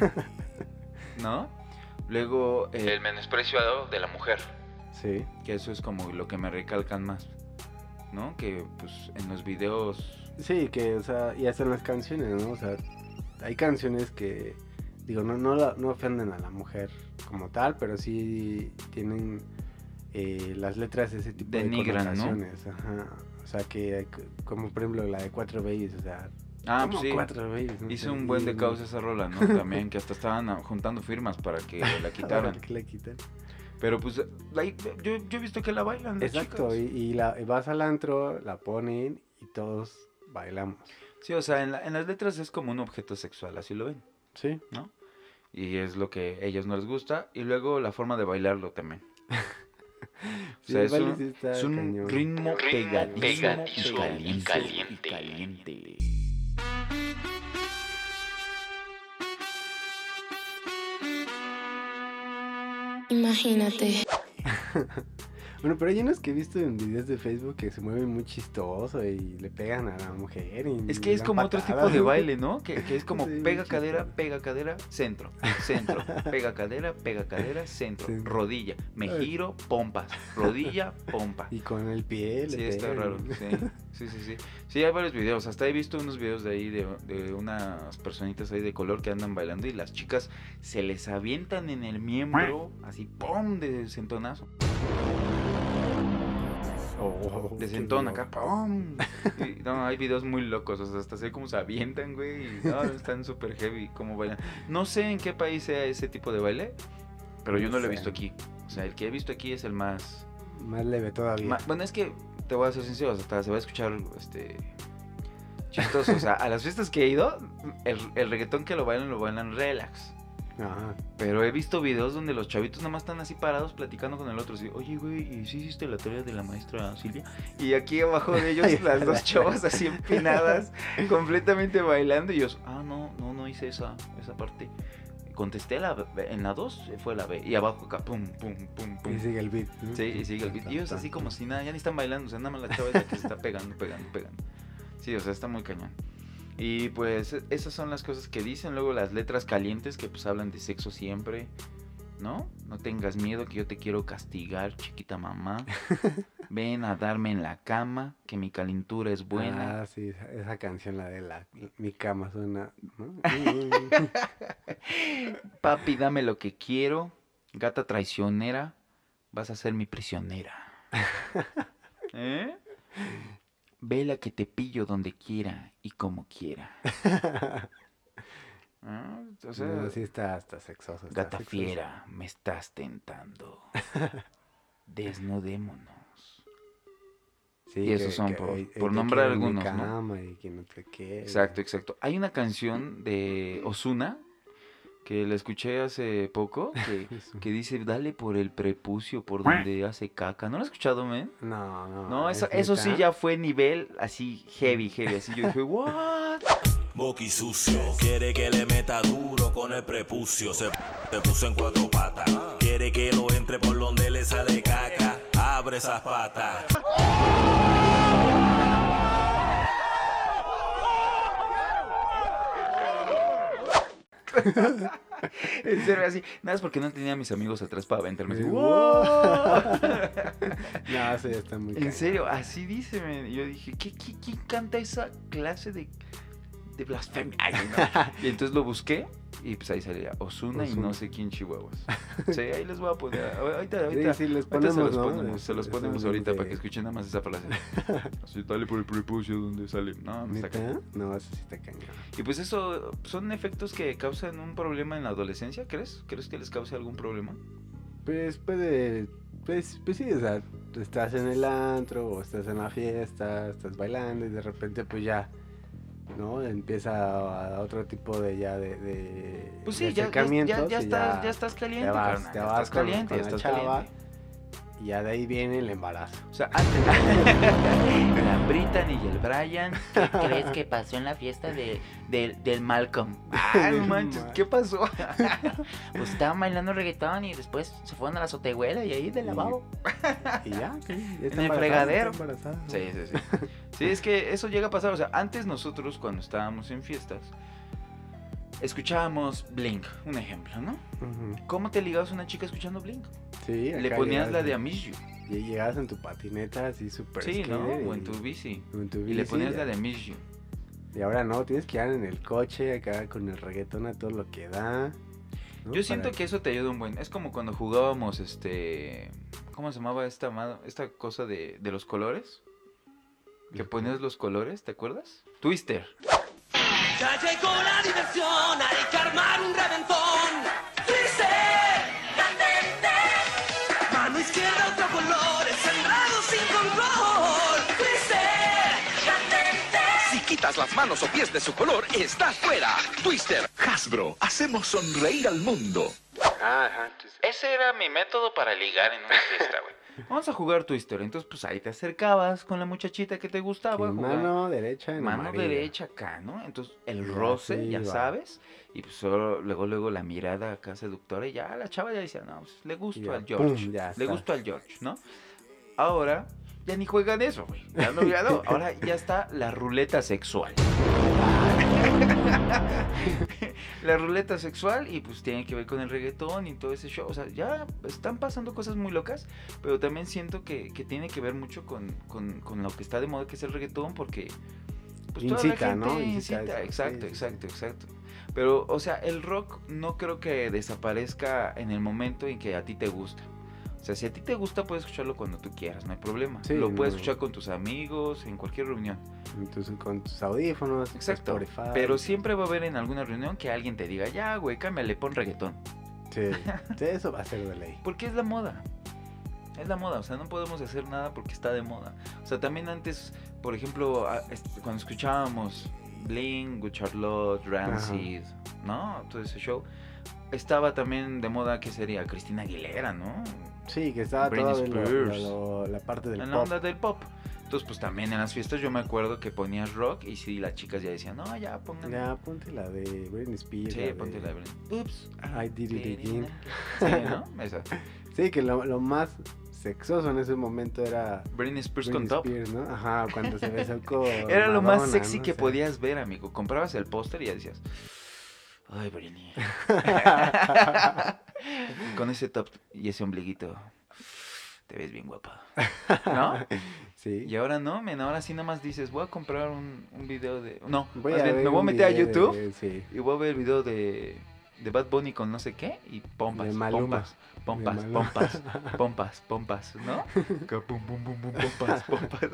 B: ¿No? Luego eh, el menosprecio de la mujer,
C: Sí.
B: que eso es como lo que me recalcan más. ¿No? Que pues en los videos...
C: Sí, que, o sea, y hasta en las canciones, ¿no? O sea, hay canciones que, digo, no, no, la- no ofenden a la mujer como tal, pero sí tienen eh, las letras ese tipo
B: Denigran,
C: de
B: ¿no?
C: connotaciones. Ajá. O sea, que, como por ejemplo la de Cuatro Babies, o sea,
B: Ah,
C: ¿cómo
B: pues sí.
C: Cuatro Babies? No
B: Hizo un buen de causa esa rola, ¿no? También, que hasta estaban juntando firmas para que la quitaran.
C: ¿Por qué la quitan?
B: Pero pues, la- yo, yo he visto que la bailan. las
C: Exacto,
B: chicas.
C: y, y la, y vas al antro, la ponen y todos bailamos.
B: Sí, o sea, en, la- en las letras es como un objeto sexual, así lo ven,
C: Sí.
B: ¿no? Y es lo que a ellos no les gusta. Y luego la forma de bailarlo también. O
C: Sí,
B: sea,
C: el
B: es un, es
C: cañón.
B: ritmo pegadísimo,
A: pegadísimo
B: y
A: y
B: caliente.
A: caliente.
G: Imagínate.
C: Bueno, pero hay unos que he visto en videos de Facebook que se mueven muy chistoso y le pegan a la mujer. Y
B: Es que es como otro tipo de baile, ¿no? Que, que es como
C: Sí,
B: pega cadera,
C: chistoso.
B: pega cadera, centro, centro, pega cadera, pega cadera, centro,
C: Sí.
B: rodilla, me giro, pompas, rodilla, pompa.
C: Y con el pie le
B: Sí, está raro. Sí, sí, sí, sí. Sí, hay varios videos. Hasta he visto unos videos de ahí de, de unas personitas ahí de color que andan bailando y las chicas se les avientan en el miembro, así, ¡pum! de sentonazo.
C: Oh,
B: De sentón acá, ¡pum! Y, no, hay videos muy locos, o sea, hasta sé cómo se avientan, güey. Y no, están súper heavy cómo bailan. No sé en qué país sea ese tipo de baile, pero yo no lo he visto aquí. O sea, el que he visto aquí es el más...
C: Más leve todavía.
B: Bueno, es que te voy a ser sincero, hasta se va a escuchar este chistoso. O sea, a las fiestas que he ido, el, el reggaetón que lo bailan, lo bailan relax.
C: Ajá.
B: Pero he visto videos donde los chavitos nada más están así parados platicando con el otro. Así, oye, güey, ¿y sí hiciste la tarea de la maestra Silvia? Y aquí abajo de ellos las dos chavas así empinadas, completamente bailando. Y yo, ah, no, no, no hice esa, esa parte. Contesté la, B- en la 2, fue la B. Y abajo acá, pum, pum, pum, pum.
C: Y sigue el beat. ¿no?
B: Sí, y sigue el beat. Y ellos así como si nada, ya ni están bailando, o sea, nada más la chava es la que se está pegando, pegando, pegando. Sí, o sea, está muy cañón. Y pues e- esas son las cosas que dicen. Luego las letras calientes que pues hablan de sexo siempre. ¿No? No tengas miedo que yo te quiero castigar, chiquita mamá. Ven a darme en la cama, que mi calentura es buena.
C: Ah, sí, esa, esa canción, la de la, mi cama suena, ¿no?
B: Papi, dame lo que quiero. Gata traicionera, vas a ser mi prisionera. ¿Eh? Vela que te pillo donde quiera y como quiera. Ah, o sea,
C: No, sí está hasta sexoso. está
B: gata
C: sexoso.
B: fiera, me estás tentando. Desnudémonos.
C: Sí,
B: Y esos son por- por nombrar algunos, ¿no?
C: cama y que no te.
B: Exacto, exacto. Hay una canción de Osuna que la escuché hace poco que, que dice dale por el prepucio por donde hace caca. ¿No lo has escuchado, men?
C: No, no.
B: No, eso,
C: ¿es
B: eso sí ya fue nivel así heavy, heavy. Así yo dije, what?
G: Boqui sucio, quiere que le meta duro con el prepucio. Se, se puso en cuatro patas. Quiere que lo entre por donde le sale caca. Abre esas patas.
B: En serio, así. Nada es porque no tenía a mis amigos atrás para aventarme. así, "What?".
C: No, eso ya está muy
B: En serio, así dice, yo dije, ¿qué, qué, quién canta esa clase de, de blasfemia? Ay, no. Y entonces lo busqué y pues ahí salía Osuna y no sé quién chihuahuas. Sí, ahí les voy a poner. Ahorita, ahorita,
C: sí, les
B: ahorita se los
C: ¿no?
B: ponemos, se los ponemos
C: de-
B: ahorita para que escuchen nada más esa frase.
D: Así, dale por el prepucio donde sale.
B: No, no está cañón.
C: No, eso sí está cañón.
B: Y pues eso son efectos que causan un problema en la adolescencia, ¿crees? ¿Crees que les cause algún problema?
C: Pues puede. Pues, pues sí, o sea, estás en el antro o estás en la fiesta, estás bailando y de repente, pues ya. ¿No? Empieza a otro tipo de ya de. de
B: Pues
C: de
B: ya, ya, estás, ya estás caliente,
C: te vas,
B: carnal,
C: te
B: ya
C: vas
B: estás
C: con-
B: caliente,
C: con
B: ya
C: la
B: estás
C: chava.
B: caliente.
C: Y ya de ahí viene el embarazo.
B: O sea, antes la Brittany y el Brian, ¿qué crees que pasó en la fiesta de, de- del Malcolm? Ah, no manches, ¿qué pasó? pues estaban bailando reggaetón y después se fueron a la azotehuela y ahí del lavabo.
C: Y ya, ¿qué? Ya está
B: En el fregadero.
C: está.
B: Sí, sí, sí. Sí, es que eso llega a pasar. O sea, antes nosotros cuando estábamos en fiestas, escuchábamos Blink, un ejemplo, ¿no?
C: Ujú.
B: ¿Cómo te ligabas a una chica escuchando Blink?
C: Sí,
B: Le ponías la de Amish You.
C: Y llegabas en tu patineta así súper
B: Sí, ¿no? O en tu bici.
C: en tu
B: Y le
C: bici,
B: ponías
C: ya.
B: la de Amish You.
C: Y ahora no, tienes que ir en el coche acá con el reggaetón a todo lo que da. ¿no?
B: Yo siento
C: Para-
B: que eso te ayuda un buen. Es como cuando jugábamos este. ¿Cómo se llamaba esta, esta cosa de, de los colores? Que ponías los colores, ¿te acuerdas? Twister.
H: Ya llegó la diversión, hay que armar un reventón. Freezer, candente. Mano izquierda otro color, sembrado sin control. Freezer, candente.
I: Si quitas las manos o pies de su color, estás fuera. Twister, Hasbro, hacemos sonreír al mundo.
B: Ese era mi método para ligar en una fiesta, güey. Vamos a jugar Twister. Entonces, pues ahí te acercabas con la muchachita que te gustaba.
C: Mano derecha en
B: mano
C: amarillo.
B: derecha acá, ¿no? Entonces, el roce, ya sabes. Y pues solo- luego, luego la mirada acá seductora. Y ya la chava ya decía, no, pues le gusto
C: ya,
B: al George.
C: pum, ya
B: le
C: está.
B: gusto al George, ¿no? ahora ya ni juegan eso, güey. Ya no, ya no. Ahora ya está la ruleta sexual. la ruleta sexual y pues tiene que ver con el reggaetón y todo ese show. O sea, ya están pasando cosas muy locas, pero también siento que, que tiene que ver mucho con, con- con lo que está de moda, que es el reggaetón, porque pues toda la
C: Incita, ¿no? Incita
B: exacto,
C: Sí, sí,
B: exacto, exacto. Pero, o sea, el rock no creo que desaparezca en el momento en que a ti te gusta. O sea, si a ti te gusta, puedes escucharlo cuando tú quieras, no hay problema.
C: Sí,
B: Lo puedes
C: no.
B: escuchar con tus amigos, en cualquier reunión.
C: Entonces, con tus audífonos,
B: Exacto. Pero siempre va a haber en alguna reunión que alguien te diga, ya, güey, cámbiale, pon reggaetón.
C: Sí, eso va a ser de ley.
B: Porque es la moda. Es la moda, o sea, no podemos hacer nada porque está de moda. O sea, también antes, por ejemplo, este, cuando escuchábamos Blink, Good Charlotte, Rancid, ¿no? Todo ese show. Estaba también de moda, ¿qué sería? Cristina Aguilera, ¿no?
C: Sí, que estaba
B: Britney
C: toda lo-
B: Spears.
C: lo- lo- la parte del
B: en la
C: pop.
B: onda del pop. Entonces, pues también en las fiestas yo me acuerdo que ponías rock y sí, las chicas ya decían, no, ya pongan.
C: Ya, ponte la de Britney Spears.
B: sí,
C: la de-
B: ponte la de Britney. Ups.
C: I did it again.
B: Sí, ¿no? Esa.
C: Sí, que lo, lo más sexoso en ese momento era
B: Britney Spears
C: Britney
B: con top.
C: Spears, ¿no? Ajá, cuando se besó con
B: Era lo más sexy
C: ¿no?
B: que
C: O sea,
B: podías ver, amigo. Comprabas el póster y ya decías, ay, Britney. Con ese top y ese ombliguito, te ves bien guapa. ¿No?
C: Sí.
B: Y ahora no, men, ahora sí nada más dices, voy a comprar un, un video de... No,
C: Voy a
B: bien, me voy a meter a YouTube
C: de- sí,
B: y voy a ver el video de, de Bad Bunny con no sé qué y pompas, pompas, pompas, pompas, pompas, pompas, ¿no? Pum, pum, pum, pum, pompas, pompas.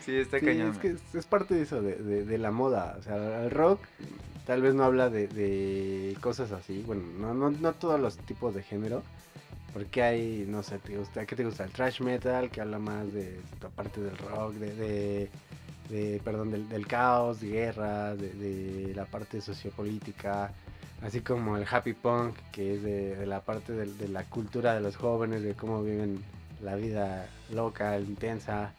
B: sí, está
C: Sí,
B: cañón.
C: es que es, es parte de eso, de, de- de la moda. O sea, el rock tal vez no habla de, de cosas así. Bueno, no, no, no todos los tipos de género. Porque hay, no sé, te gusta, ¿qué te gusta? El thrash metal, que habla más de la parte del rock, de, de, perdón, del, del caos, de guerra, de, la parte sociopolítica. Así como el happy punk, que es de, la parte de, la cultura de los jóvenes, de cómo viven la vida loca, intensa.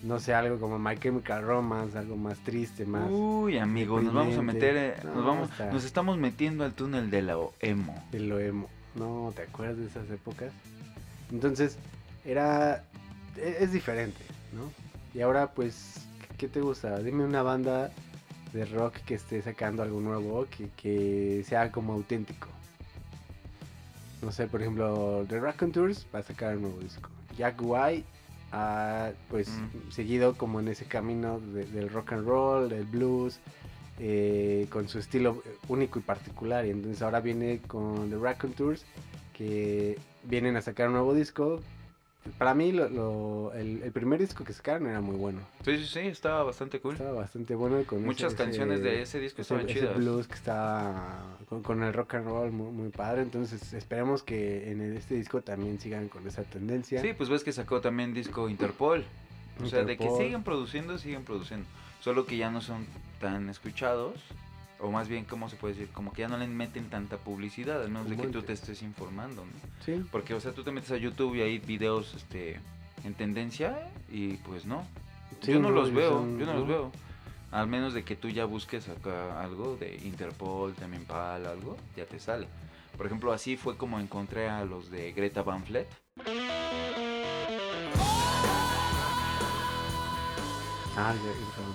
C: No sé, algo como My Chemical Romance, algo más triste, más
B: Uy, amigo, nos vamos a meter, eh, nos
C: No,
B: vamos,
C: está-
B: nos estamos metiendo al túnel de la emo.
C: de lo emo. No, ¿te acuerdas de esas épocas? Entonces, era... e- Es diferente, ¿no? Y ahora, pues, ¿qué te gusta? Dime una banda de rock que esté sacando algo nuevo, que, que sea como auténtico. No sé, por ejemplo, The Tours va a sacar un nuevo disco. Jack White ha, pues,
B: Mm.
C: seguido como en ese camino de- del rock and roll, del blues, eh, con su estilo único y particular. Y entonces ahora viene con The Tours, que vienen a sacar un nuevo disco. Para mí, lo- lo- el, el primer disco que sacaron era muy bueno.
B: Sí, sí, sí, estaba bastante cool.
C: Estaba bastante bueno. Con
B: Muchas
C: ese-
B: canciones
C: ese-
B: de ese disco estaban
C: ese
B: chidas.
C: blues que está con, con el rock and roll muy, muy padre. Entonces esperemos que en este disco también sigan con esa tendencia.
B: Sí, pues ves que sacó también disco Interpol. O sea, de que siguen produciendo, siguen produciendo. Solo que ya no son tan escuchados. O más bien, ¿cómo se puede decir? Como que ya no le meten tanta publicidad, a menos de que tú te estés informando, ¿no?
C: Sí.
B: Porque, o sea, tú te metes a YouTube y hay videos este, en tendencia y pues no.
C: Sí,
B: yo no,
C: no,
B: los veo,
C: son-
B: yo no, los veo. Al menos de que tú ya busques acá algo de Interpol, también PAL, algo, ya te sale. Por ejemplo, así fue como encontré a los de Greta Van.
C: Ah, ya,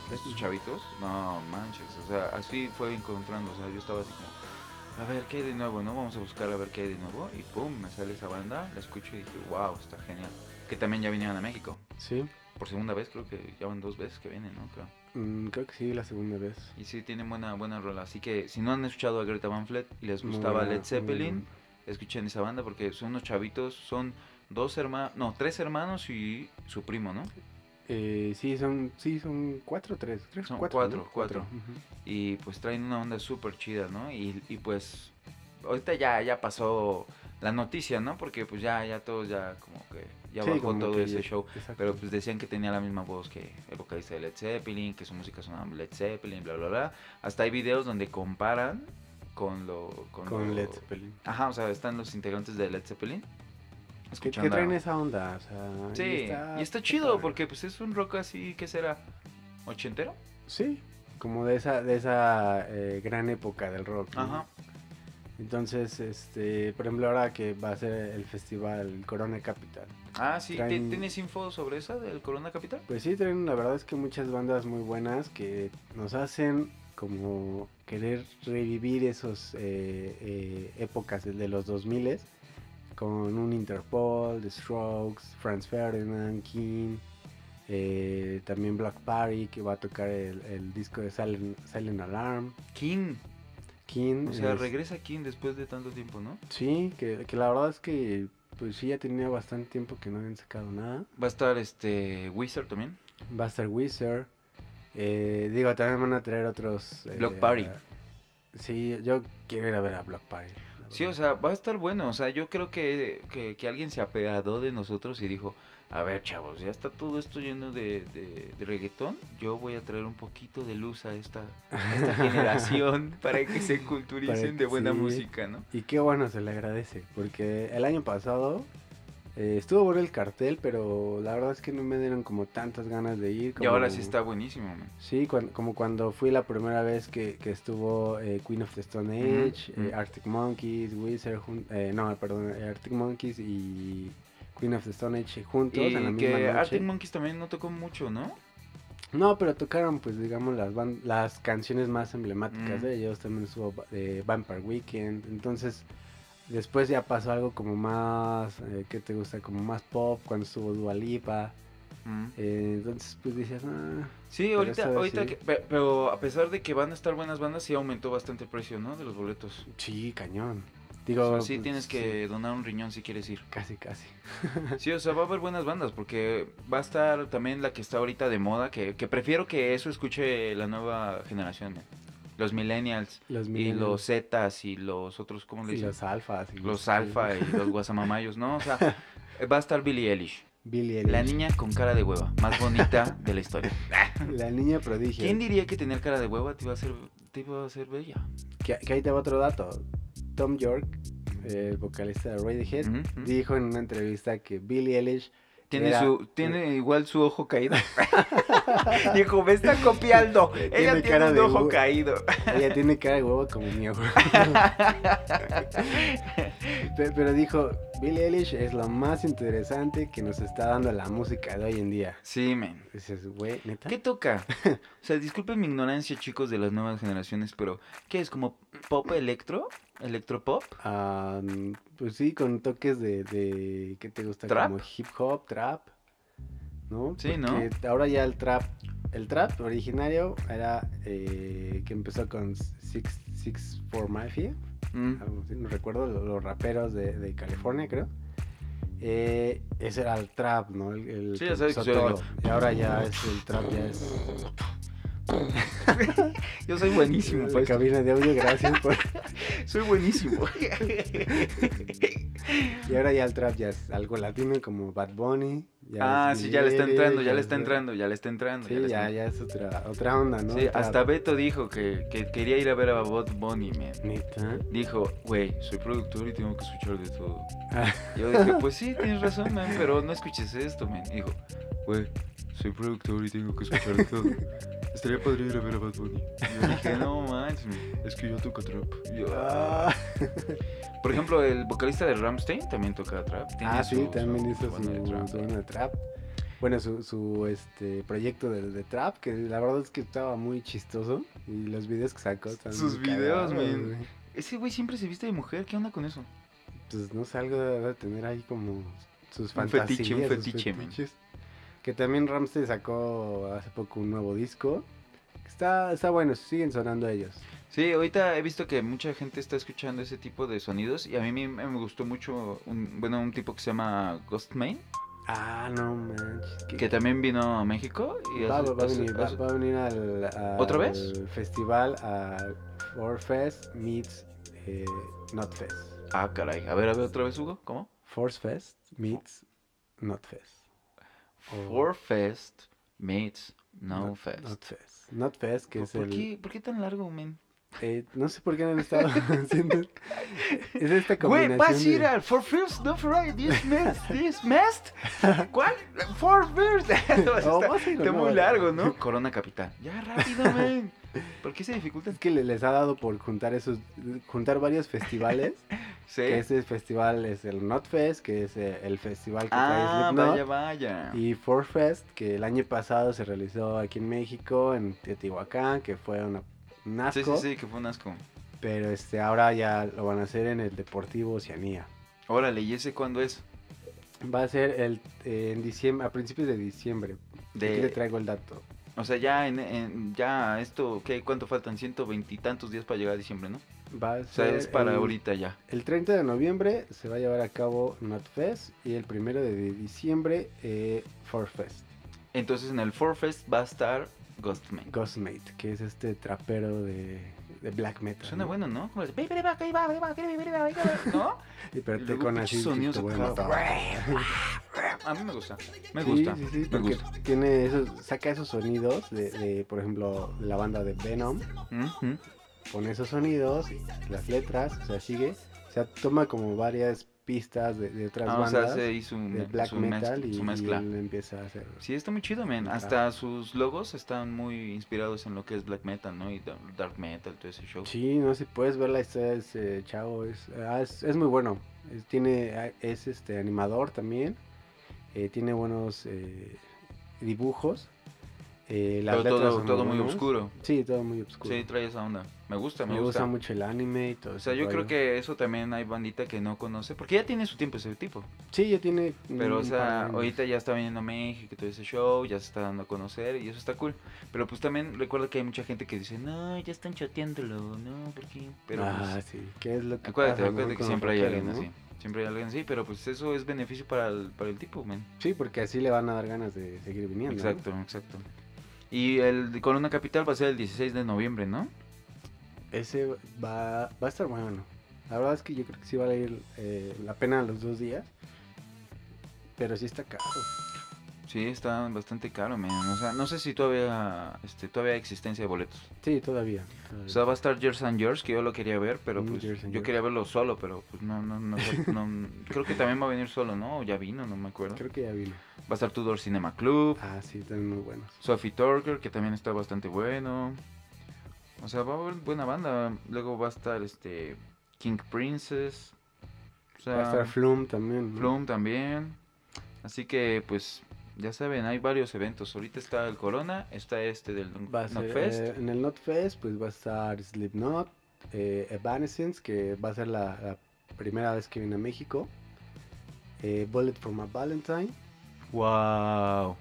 C: ya,
B: estos chavitos, no manches, o sea, así fue encontrando, o sea, yo estaba así como, a ver, ¿qué hay de nuevo, no? Vamos a buscar a ver qué hay de nuevo, y pum, me sale esa banda, la escucho y dije, wow, está genial. Que también ya vinieron a México,
C: Sí,
B: por segunda vez, creo que ya van dos veces que vienen, ¿no? Creo.
C: mm, creo que sí, la segunda vez.
B: Y sí, tienen buena, buena rola, así que si no han escuchado a Greta Van Fleet y les gustaba
C: buena,
B: Led Zeppelin,
C: buena.
B: escuchen esa banda porque son unos chavitos, son dos hermanos, no, tres hermanos y su primo, ¿no?
C: Eh, sí, son, sí, son cuatro o tres. tres
B: Son
C: cuatro,
B: cuatro,
C: ¿no?
B: cuatro.
C: Ujú.
B: y pues traen una onda súper chida, ¿no? Y, y pues ahorita ya, ya pasó la noticia, ¿no? Porque pues ya, ya todos ya como que ya
C: Sí,
B: bajó todo ese
C: ya-
B: show.
C: exacto.
B: Pero pues decían que tenía la misma voz que el vocalista de Led Zeppelin, que su música sonaba Led Zeppelin, bla, bla, bla. Hasta hay videos donde comparan con lo... Con,
C: Con
B: lo-
C: Led Zeppelin.
B: Ajá, o sea, están los integrantes de Led Zeppelin.
C: ¿Qué, qué traen esa onda? O sea,
B: Sí, y está, chido porque pues es un rock así, ¿qué será? ¿Ochentero?
C: Sí, como de esa, de esa eh, gran época del rock. ¿no?
B: Ajá.
C: Entonces, este, por ejemplo, ahora que va a ser el festival Corona Capital.
B: Ah, sí, ¿Ti-
C: Traen-
B: ¿tienes info sobre esa del Corona Capital?
C: Pues sí, traen, la verdad es que muchas bandas muy buenas que nos hacen como querer revivir esos eh, eh, épocas de los 2000 con un Interpol, The Strokes, Franz Ferdinand, King, eh, también Black Party que va a tocar el, el disco de Silent, Silent Alarm,
B: King.
C: King.
B: O sea,
C: es-
B: regresa King después de tanto tiempo, ¿no?
C: Sí, que, que la verdad es que pues sí ya tenía bastante tiempo que no habían sacado nada.
B: Va a estar este Wizard también.
C: Va a estar Wizard. Eh, digo, también van a traer otros. eh,
B: Block Party.
C: Sí, yo quiero ir a ver a Block Party.
B: Sí, o sea, va a estar bueno. O sea, yo creo que, que, que alguien se apeadó de nosotros y dijo, a ver, chavos, ya está todo esto lleno de, de, de reggaetón. Yo voy a traer un poquito de luz a esta, a esta generación para que se culturicen de buena
C: sí.
B: música, ¿no?
C: Y qué bueno se le agradece, porque el año pasado eh, estuvo bueno el cartel, pero la verdad es que no me dieron como tantas ganas de ir.
B: Y ahora
C: como-
B: sí está buenísimo, man.
C: Sí, como cuando fui la primera vez que, que estuvo eh, Queen of the Stone Age, eh. Arctic Monkeys, Wizard, eh, no, perdón, Arctic Monkeys y Queen of the Stone Age juntos en la
B: Y
C: misma
B: que
C: noche.
B: Arctic Monkeys también no tocó mucho, ¿no?
C: No, pero tocaron, pues, digamos, las, las canciones más emblemáticas
B: Mm.
C: de ellos. También estuvo eh, Vampire Weekend. Entonces, después ya pasó algo como más, eh, ¿qué te gusta? Como más pop, cuando estuvo Dua Lipa.
B: Mm.
C: Eh, entonces, pues, dices, ah,
B: Sí, ahorita, ahorita
C: sí.
B: que- pe- pero a pesar de que van a estar buenas bandas, sí aumentó bastante el precio, ¿no? De los boletos.
C: sí, cañón.
B: O
C: Digo,
B: sea, sí
C: pues,
B: tienes que donar un riñón si quieres ir.
C: Casi, casi.
B: Sí, o sea, va a haber buenas bandas porque va a estar también la que está ahorita de moda, que, que prefiero que eso escuche la nueva generación, man. Los millennials
C: Los
B: y los zetas y los otros, ¿cómo le
C: Y
B: dicen?
C: los alfas. y
B: Los alfa y los guasamamayos, ¿no? O sea, va a estar Billie Eilish,
C: Billie
B: la
C: Eilish.
B: niña con cara de hueva, más bonita de la historia.
C: La niña prodigio.
B: ¿Quién diría que tener cara de hueva te iba a hacer, te iba a hacer bella?
C: Que, que ahí te va otro dato. Tom York, el vocalista de Radiohead,
B: ujú.
C: dijo en una entrevista que Billie Eilish
B: Tiene,
C: era-
B: su, tiene igual su ojo caído. Dijo, me está copiando. Ella
C: Tiene
B: un ojo caído.
C: Ella tiene cara de huevo como mi. Pe- Pero dijo, Billie Eilish es lo más interesante que nos está dando la música de hoy en día.
B: Sí, men.
C: Dices, güey, neta.
B: ¿Qué toca? O sea, disculpen mi ignorancia, chicos, de las nuevas generaciones, pero ¿qué es? ¿Como pop electro? ¿Electropop?
C: Ah, pues sí, con toques de, de ¿qué te gusta?
B: ¿Trap?
C: Como hip hop, trap, ¿no?
B: Sí, ¿no?
C: Ahora ya el trap, el trap originario era eh, que empezó con Six, Six for Mafia,
B: Mm.
C: algo así, no recuerdo, lo- los, raperos de, de California, creo. Eh, ese era el trap, ¿no? El, el
B: Sí, ya sabes que.
C: Y ahora ya es el trap, ya es...
B: Yo soy buenísimo,
C: La
B: pues.
C: cabina de audio, gracias por...
B: Soy buenísimo.
C: Y ahora ya el trap ya es algo latino como Bad Bunny. ya
B: ah, sí, ya le está entrando, ya le está
C: es-
B: entrando, ya le está entrando.
C: Sí, ya, ya es otra, otra onda, ¿no?
B: Sí,
C: Otra-
B: hasta Beto dijo que, que quería ir a ver a Bad Bunny, man.
C: Neta.
B: Dijo, güey, soy productor y tengo que escuchar de todo.
C: Ah.
B: Yo dije, pues sí, tienes razón, man, pero no escuches esto, man. Dijo, güey, soy productor y tengo que escuchar de todo. Estaría padre ir a ver a Bad Bunny. Y yo dije, no manches, man, es que yo toco trap. Yo,
C: Ah,
B: Por ejemplo, el vocalista de Ramstein también toca trap. Tiene
C: ah,
B: su-
C: sí,
B: su-
C: también
B: su
C: hizo
B: banda de
C: su,
B: trap.
C: su banda de trap. Bueno, su, su este, proyecto de, de trap, que la verdad es que estaba muy chistoso. Y los videos que sacó estaban
B: Sus videos, man. Ese güey siempre se viste de mujer, ¿qué onda con eso?
C: Pues no sé, algo debe tener ahí como sus
B: Un
C: fantasías.
B: fetiche, un
C: sus
B: fetiche, man.
C: fetiches. Que también Ramsey sacó hace poco un nuevo disco. que Está, está bueno, siguen sonando ellos.
B: Sí, ahorita he visto que mucha gente está escuchando ese tipo de sonidos y a mí me, me gustó mucho, un, bueno, un tipo que se llama Ghostman,
C: Ah, no manches.
B: que también vino a México y
C: Va,
B: hace-
C: va- va a
B: hace-
C: venir,
B: hace-
C: va a venir al, al
B: ¿Otra vez?
C: festival a Forfest meets eh, Notfest.
B: Ah, caray, a ver, a ver otra vez, Hugo, ¿cómo?
C: Force Fest meets Notfest. O
B: Four Fest meets No
C: Not-
B: Fest.
C: Notfest. Notfest, que
B: ¿Por,
C: es
B: por
C: el...
B: qué, ¿Por qué tan largo, men?
C: eh, no sé por qué no han estado haciendo... Es esta
B: Güey,
C: combinación
B: vas a ir al Four Fest, no Friday, this Mest, this Mest. ¿Cuál? Four Fest.
C: Oh,
B: está
C: vas a ir o
B: está
C: no
B: muy largo, ¿no? Corona Capital. Ya, rápido, men. ¿Por qué se dificulta?
C: Es que le- les ha dado por juntar esos, juntar varios festivales.
B: Sí.
C: Que ese festival es el Notfest, que es eh, el festival que trae
B: Ah,
C: Slipknot.
B: vaya, vaya.
C: Y Forfest, que el año pasado se realizó aquí en México, en Teotihuacán, que fue una, un
B: Sí,
C: asco.
B: sí, sí, que fue un asco.
C: Pero este, ahora ya lo van a hacer en el Deportivo Oceanía.
B: Órale, ¿y ese cuándo es?
C: Va a ser el, eh, en diciembre, a principios de diciembre.
B: De-
C: Aquí le traigo el dato.
B: O sea, ya en, en- ya esto, ¿qué? ¿Cuánto faltan? Ciento veintitantos días para llegar a diciembre, ¿no?
C: Va a
B: O sea,
C: ser
B: es para
C: el-
B: ahorita ya.
C: El 30 de noviembre se va a llevar a cabo Notfest y el 1 de diciembre eh, Forfest.
B: Entonces en el Forfest va a estar Ghostman.
C: Ghostmate, que es este trapero de, de black metal.
B: Suena
C: ¿no?
B: bueno, ¿no? Como el- ¿No?
C: Y pero te con así
B: sonidos
C: voy a
B: mí me gusta. Me
C: Sí,
B: gusta.
C: sí, sí,
B: me
C: porque
B: gusta.
C: tiene esos, saca esos sonidos de, de, por ejemplo, de la banda de Venom, pone esos sonidos, las letras, o sea, sigue, o sea, toma como varias pistas de, de otras
B: Ah, o sea,
C: bandas
B: hace ahí su,
C: de black
B: su
C: metal y,
B: su
C: y
B: mezcla.
C: él empieza a hacer.
B: Sí, está muy chido, man. Hasta sus logos están muy inspirados en lo que es black metal, ¿no? Y da- dark metal, todo ese show.
C: Sí, no sé si puedes ver la historia de ese chavo, es, ah, es, es muy bueno. Es, tiene, ah, es este animador también, eh, tiene buenos eh, dibujos. eh, las
B: Pero todo-
C: letras son
B: todo muy oscuro.
C: Sí, todo muy oscuro.
B: Sí, trae esa onda. Me gusta, me,
C: me gusta mucho el anime y todo
B: O sea, yo creo que eso también hay bandita que no conoce, porque ya tiene su tiempo ese tipo.
C: Sí, ya tiene.
B: Pero, o sea, ahorita ya está viniendo a México y todo ese show, ya se está dando a conocer y eso está cool. Pero pues también recuerda que hay mucha gente que dice, no, ya están chateándolo, no, ¿por qué? Pero
C: ah,
B: pues,
C: sí. ¿Qué es lo que
B: acuérdate,
C: pasa, no?
B: acuérdate que siempre hay alguien
C: ¿no?
B: así. Siempre hay alguien así, pero pues eso es beneficio para el, para el tipo, man.
C: Sí, porque así le van a dar ganas de seguir viniendo. ¿no?
B: Exacto, exacto. Y el de Corona Capital va a ser el 16 de noviembre, ¿no?
C: Ese va, va a estar bueno. La verdad es que yo creo que sí vale ir eh, la pena los dos días. Pero sí está caro.
B: Sí, está bastante caro, man. O sea, no sé si todavía, este, todavía hay existencia de boletos.
C: Sí, todavía.
B: O sea, va a estar Years and Years, que yo lo quería ver, pero
C: Mm,
B: pues
C: Years
B: yo
C: Years.
B: quería verlo solo, pero pues no, no, no, no- creo que también va a venir solo, ¿no? O ya vino, no me acuerdo.
C: Creo que ya vino.
B: Va a estar Tudor Cinema Club,
C: Ah, sí, están muy buenos.
B: Sophie Turker, que también está bastante bueno. O sea, va a haber buena banda. Luego va a estar este King Princess. O sea,
C: Va a estar Flume también. ¿no?
B: Flume también. Así que pues ya saben, hay varios eventos. Ahorita está el Corona, está este del
C: a
B: Notfest.
C: eh, en el Notfest, pues va a estar Slipknot, eh, Evanescence, que va a ser la, la primera vez que viene a México. eh, Bullet for My Valentine,
B: Wow.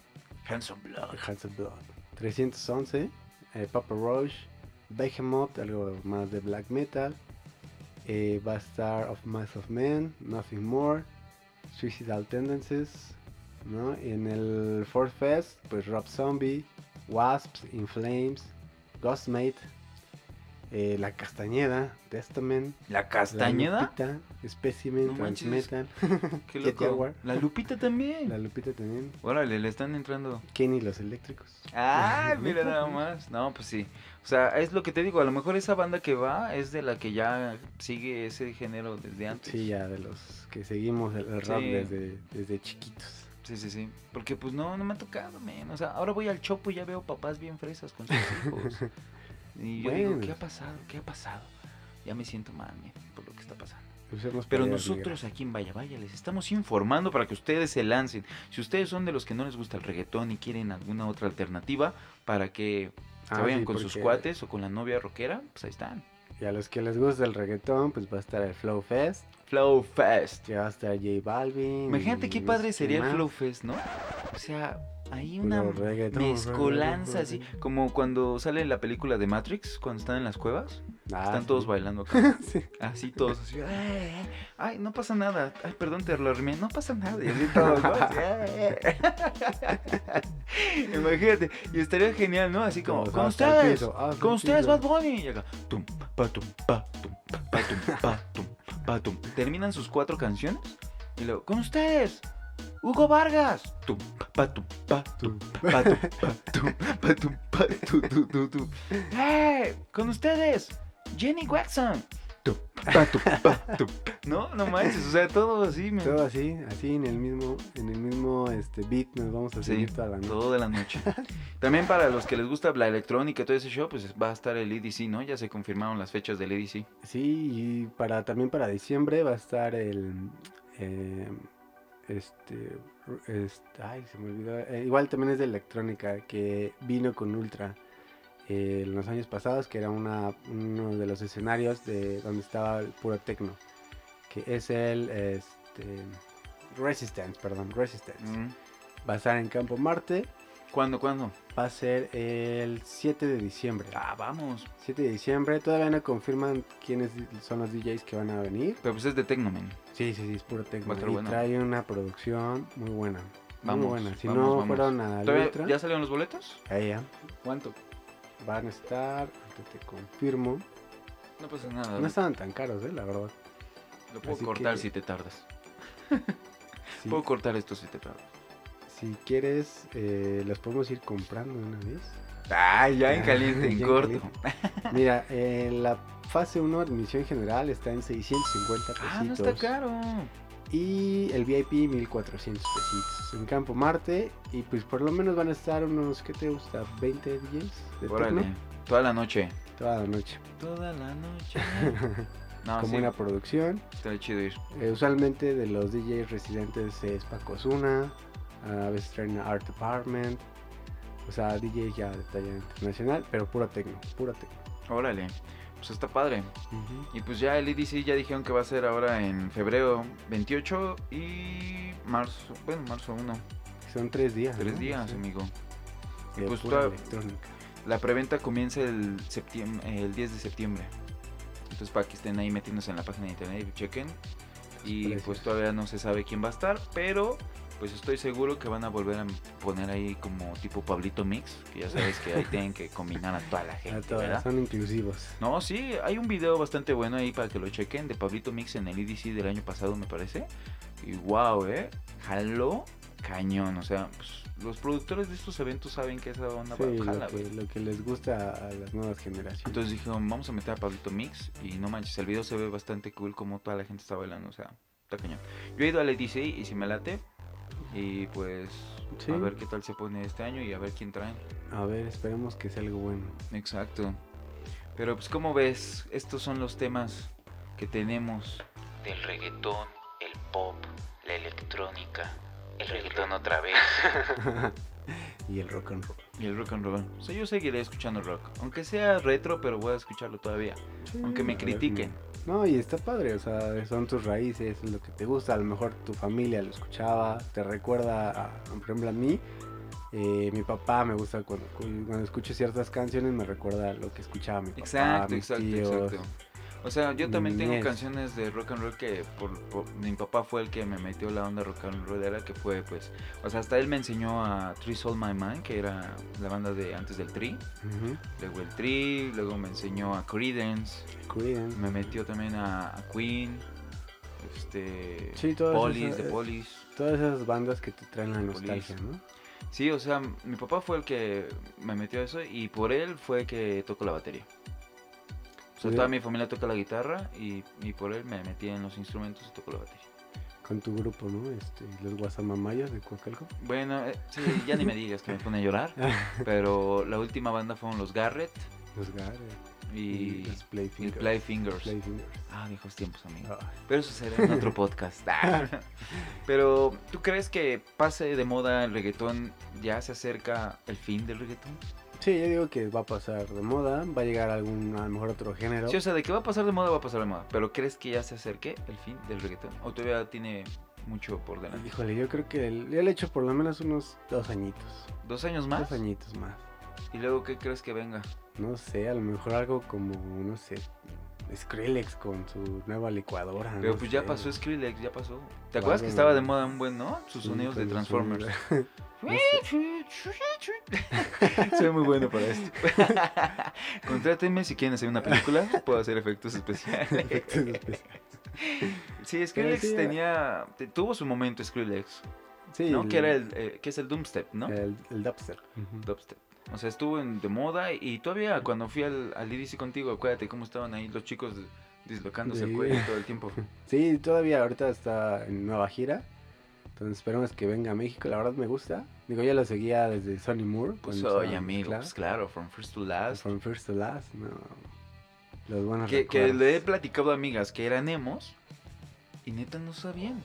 B: Handsome Blood.
C: Hands of Blood, 311, eh, Papa Roach, Behemoth, algo más de black metal. eh, estar Of Mass of Men, Nothing More, Suicidal Tendencies. ¿no? En el Fourth Fest, pues Rob Zombie, Wasps, In Flames, Ghostmate, eh, La Castañeda, Testament,
B: ¿La
C: La
B: castañeda?
C: Lupita, Specimen,
B: No.
C: Transmetal,
B: Qué loco. La Lupita también.
C: La Lupita también,
B: Órale, le están entrando.
C: Kenny los Eléctricos.
B: Ah, mira nada más. No, pues sí. O sea, es lo que te digo. A lo mejor esa banda que va es de la que ya sigue ese género desde antes.
C: Sí, ya de los que seguimos el,
B: Sí.
C: desde, desde chiquitos.
B: Sí, sí, sí. Porque pues no, no me ha tocado, men. O sea, ahora voy al chopo y ya veo papás bien fresas con sus hijos. Y yo digo. ¿qué ha pasado? ¿Qué ha pasado? Ya me siento mal, men, por lo que está pasando.
C: Pues
B: Pero nosotros aquí en Vaya Vaya les estamos informando para que ustedes se lancen. Si ustedes son de los que no les gusta el reggaetón y quieren alguna otra alternativa para que
C: Ah,
B: vayan
C: sí,
B: con sus cuates o con la novia rockera, pues ahí están.
C: Y a los que les gusta el reggaetón, pues va a estar el Flow Fest,
B: Flow Fest.
C: que va a estar J Balvin.
B: Imagínate qué padre
C: sé
B: sería el. Flow Fest, ¿no? O sea, hay una mezcolanza así, como cuando sale la película de Matrix, cuando están en las cuevas,
C: Ah,
B: están
C: sí.
B: todos bailando acá.
C: Sí.
B: Así todos, así, "Ay, ay, ay, no pasa nada, ay, perdón, te lo arrimé, no pasa nada, y así todos. Imagínate, y estaría genial, ¿no? Así como, con ustedes, con ustedes
C: piso".
B: Bad Bunny, y acá, tum, pa, tum, pa, tum, pa, tum, pa, tum, pa, tum. Terminan sus cuatro canciones, y luego, con ustedes, Hugo Vargas. ¡Eh! Con ustedes, Jenny. Tum, No, no manches, o sea, todo así.
C: Todo así, así en el mismo, en el mismo este beat nos vamos a
B: Sí,
C: seguir toda la noche.
B: todo de la noche. También para los que les gusta la electrónica y todo ese show, pues va a estar el EDC, ¿no? Ya se confirmaron las fechas del EDC.
C: Sí, y para también para diciembre va a estar el eh, este, es- ay, se me olvidó. eh, igual también es de electrónica que vino con Ultra eh, en los años pasados, que era una, uno de los escenarios de donde estaba el puro techno, que es el este, Resistance, perdón, Resistance.
B: Mm.
C: Va a estar en Campo Marte,
B: ¿Cuándo, cuándo?
C: va a ser el 7 de diciembre.
B: Ah, vamos.
C: 7 de diciembre, todavía no confirman quiénes son los DJs que van a venir.
B: Pero pues es de Tecnomen.
C: Sí, sí, sí, es puro
B: estar
C: Y
B: bueno.
C: trae una producción muy buena.
B: Vamos,
C: muy buena. Si
B: vamos,
C: no
B: vamos.
C: fueron a
B: ¿Todavía-
C: Ultra,
B: ¿Ya salieron los boletos?
C: ahí ya,
B: ¿Cuánto?
C: Van a estar, te confirmo.
B: No pasa nada.
C: No estaban tan caros, eh, la verdad.
B: Lo puedo
C: así
B: cortar
C: que-
B: si te tardas.
C: Sí,
B: Puedo cortar esto si te tardas.
C: si quieres, eh, los podemos ir comprando de una vez.
B: Ah, ya en caliente, en corto.
C: Mira, en la fase 1 admisión general está en 650 pesitos.
B: Ah, no está caro.
C: Y el VIP 1400 pesitos. En Campo Marte. Y pues por lo menos van a estar unos, ¿qué te gusta? 20 DJs de
B: Órale.
C: techno
B: Toda la noche.
C: toda la noche.
B: Toda la noche. No,
C: Con
B: sí,
C: buena producción.
B: está chido ir.
C: Eh, usualmente de los DJs residentes es Paco Zuna. A veces traen Art Department. O sea, DJ ya de talla internacional. Pero puro techno, puro techno.
B: Órale. Pues está padre. Y pues ya el EDC ya dijeron que va a ser ahora en febrero 28 y marzo, bueno, marzo 1.
C: Son tres días.
B: Tres
C: ¿no?
B: días,
C: Sí,
B: amigo. Y pues toda-
C: electrónica.
B: La preventa comienza el, septiembre, el 10 de septiembre. Entonces para que estén ahí metiéndose en la página de internet y chequen. Y
C: precios.
B: pues todavía no se sabe quién va a estar, pero pues estoy seguro que van a volver a poner ahí como tipo Pablito Mix, que ya sabes que ahí tienen que combinar a toda la
C: A
B: gente,
C: todas,
B: ¿verdad?
C: son inclusivos.
B: No, sí, hay un video bastante bueno ahí para que lo chequen de Pablito Mix en el EDC del año pasado, me parece. Y wow, eh, jaló cañón, o sea, pues, los productores de estos eventos saben que esa onda
C: Sí,
B: va
C: lo
B: jala,
C: que, lo que les gusta a las nuevas generaciones.
B: Entonces dijeron, vamos a meter a Pablito Mix y no manches, el video se ve bastante cool como toda la gente está bailando, o sea, está cañón. Yo he ido al EDC y si me late y pues
C: Sí.
B: a ver qué tal se pone este año y a ver quién traen.
C: A ver, esperemos que sea algo bueno.
B: Exacto. Pero pues como ves, estos son los temas que tenemos del reggaetón, el pop, la electrónica, el reggaetón otra vez
C: y el rock and roll.
B: Y el rock and roll. O sea, yo seguiré escuchando rock, aunque sea retro, pero voy a escucharlo todavía, aunque me
C: a ver,
B: critiquen.
C: No, y está padre, o sea, son tus raíces, es lo que te gusta, a lo mejor tu familia lo escuchaba, te recuerda, a, por ejemplo, a mí, eh, mi papá me gusta cuando, cuando escucho ciertas canciones, me recuerda lo que escuchaba mi papá,
B: Exacto,
C: mis
B: exacto,
C: tíos.
B: exacto. O sea, yo también tengo canciones de rock and roll que por, por- mi papá fue el que me metió la onda rock and rollera que fue pues, o sea, hasta él me enseñó a Three Soul My Mind, que era la banda de antes del Tree,
C: Ujú,
B: luego el Tree, luego me enseñó a Creedence,
C: Cuiden.
B: me metió también a, a Queen, este,
C: Sí, todas
B: Police, de Police.
C: Todas esas bandas que te traen la
B: Police.
C: nostalgia, ¿no?
B: Sí, o sea, mi papá fue el que me metió a eso y por él fue que tocó la batería. O sea, toda mi familia toca la guitarra y, y por él me metí en los instrumentos y tocó la batería.
C: Con tu grupo, ¿no? Este, los Guasamamayas de Coacalco.
B: Bueno, eh, sí, ya ni me digas que me pone a llorar, pero la última banda fueron los Garrett
C: Los Garrett.
B: y,
C: los
B: y
C: Playfingers.
B: Playfingers.
C: Playfingers.
B: Ah, viejos tiempos, amigo. Pero eso será en otro podcast. Ah. Pero, ¿tú crees que pase de moda el reggaetón? ¿Ya se acerca el fin del reggaetón?
C: Sí, yo digo que va a pasar de moda, va a llegar algún, a lo mejor otro género.
B: Sí, o sea, de que va a pasar de moda, va a pasar de moda. Pero ¿crees que ya se acerque el fin del reggaetón? ¿O todavía tiene mucho por delante?
C: Híjole, yo creo que el- ya le he hecho por lo menos unos dos añitos.
B: ¿Dos años más?
C: Dos añitos más.
B: ¿Y luego qué crees que venga?
C: No sé, a lo mejor algo como, no sé, Skrillex con su nueva licuadora.
B: Pero
C: no
B: pues ya pasó Skrillex, ya pasó. ¿Te acuerdas que estaba de moda un buen, no? Sus
C: Sí,
B: sonidos de
C: su-
B: Transformers. Soy muy bueno para esto. Contrátenme si quieren hacer una película, puedo hacer efectos especiales.
C: Efectos especiales.
B: Sí, Skrillex
C: sí,
B: tenía, te- tuvo su momento Skrillex,
C: Sí,
B: ¿no? Que era el, eh, que es el Doomstep, ¿no?
C: el, el dubstep.
B: Dubstep. O sea, estuvo en, de moda y todavía cuando fui al, al EDC contigo, acuérdate cómo estaban ahí los chicos dislocándose el
C: Sí.
B: cuello todo el tiempo.
C: Sí, todavía ahorita está en nueva gira. Entonces esperemos que venga a México. La verdad me gusta. Digo, ya lo seguía desde Sonny Moore.
B: Pues oye, amigo,
C: mezclado.
B: pues claro, from first to last.
C: From First to Last, no. Los buenos
B: Que, que le he platicado a amigas que eran emos y neta no sabían.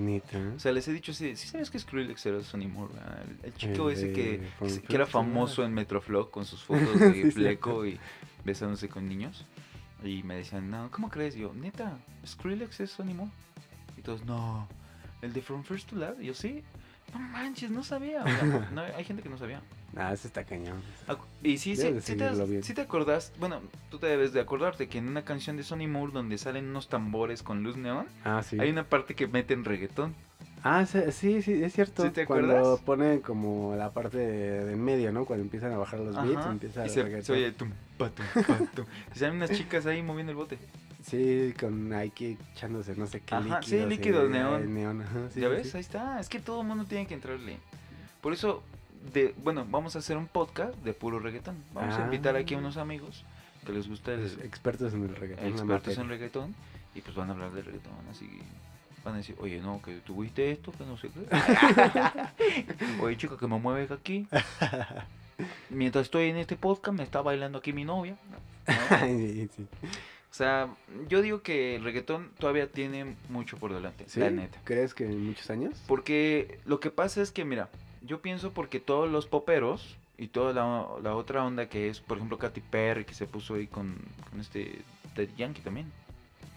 C: Neta.
B: O sea, les he dicho así, ¿sí sabes que Skrillex era Sonny Moore? El, chico
C: El
B: ese que, que era famoso en Metroflog con sus fotos de fleco y besándose con niños. Y me decían, no, ¿cómo crees? Y yo, neta, Skrillex es Sonny Moore. Y todos, no, el de From First to Last. Y yo, sí, no manches, no sabía. O sea, no, hay gente que no sabía.
C: Ah, ese está cañón.
B: Acu- Y sí, sí, sí te, sí te acordás, bueno, tú te debes de acordarte que en una canción de Sonny Moore donde salen unos tambores con luz neón,
C: Ah, sí.
B: hay una parte que meten reggaetón.
C: Ah, sí, sí, es cierto.
B: ¿Sí te
C: Cuando
B: acuerdas?
C: ponen como la parte de, de en medio, ¿no? Cuando empiezan a bajar los beats,
B: Ajá,
C: empieza
B: y se, se oye tum, pa, tum, pa, tum. Y salen unas chicas ahí moviendo el bote.
C: Sí, con Nike echándose no sé qué
B: Ajá, sí,
C: líquido.
B: líquido neón.
C: neón ajá, sí,
B: ¿Ya
C: sí,
B: ves?
C: sí.
B: Ahí está. Es que todo el mundo tiene que entrarle. Por eso, de, bueno, vamos a hacer un podcast de puro reggaetón. Vamos a
C: Ah.
B: invitar aquí a unos amigos que les gusta el,
C: expertos en el reggaetón.
B: expertos en reggaetón y pues van a hablar de reggaetón. Así que van a decir, oye, no, que tuviste esto, que no sé qué. oye, chica, que me mueves aquí. Mientras estoy en este podcast, me está bailando aquí mi novia. ¿no?
C: Ay, sí.
B: O sea, yo digo que el reggaetón todavía tiene mucho por delante,
C: ¿Sí?
B: la neta.
C: ¿Crees que en muchos años?
B: Porque lo que pasa es que, mira, yo pienso porque todos los poperos y toda la, la otra onda que es, por ejemplo, Katy Perry, que se puso ahí con, con este Daddy Yankee también.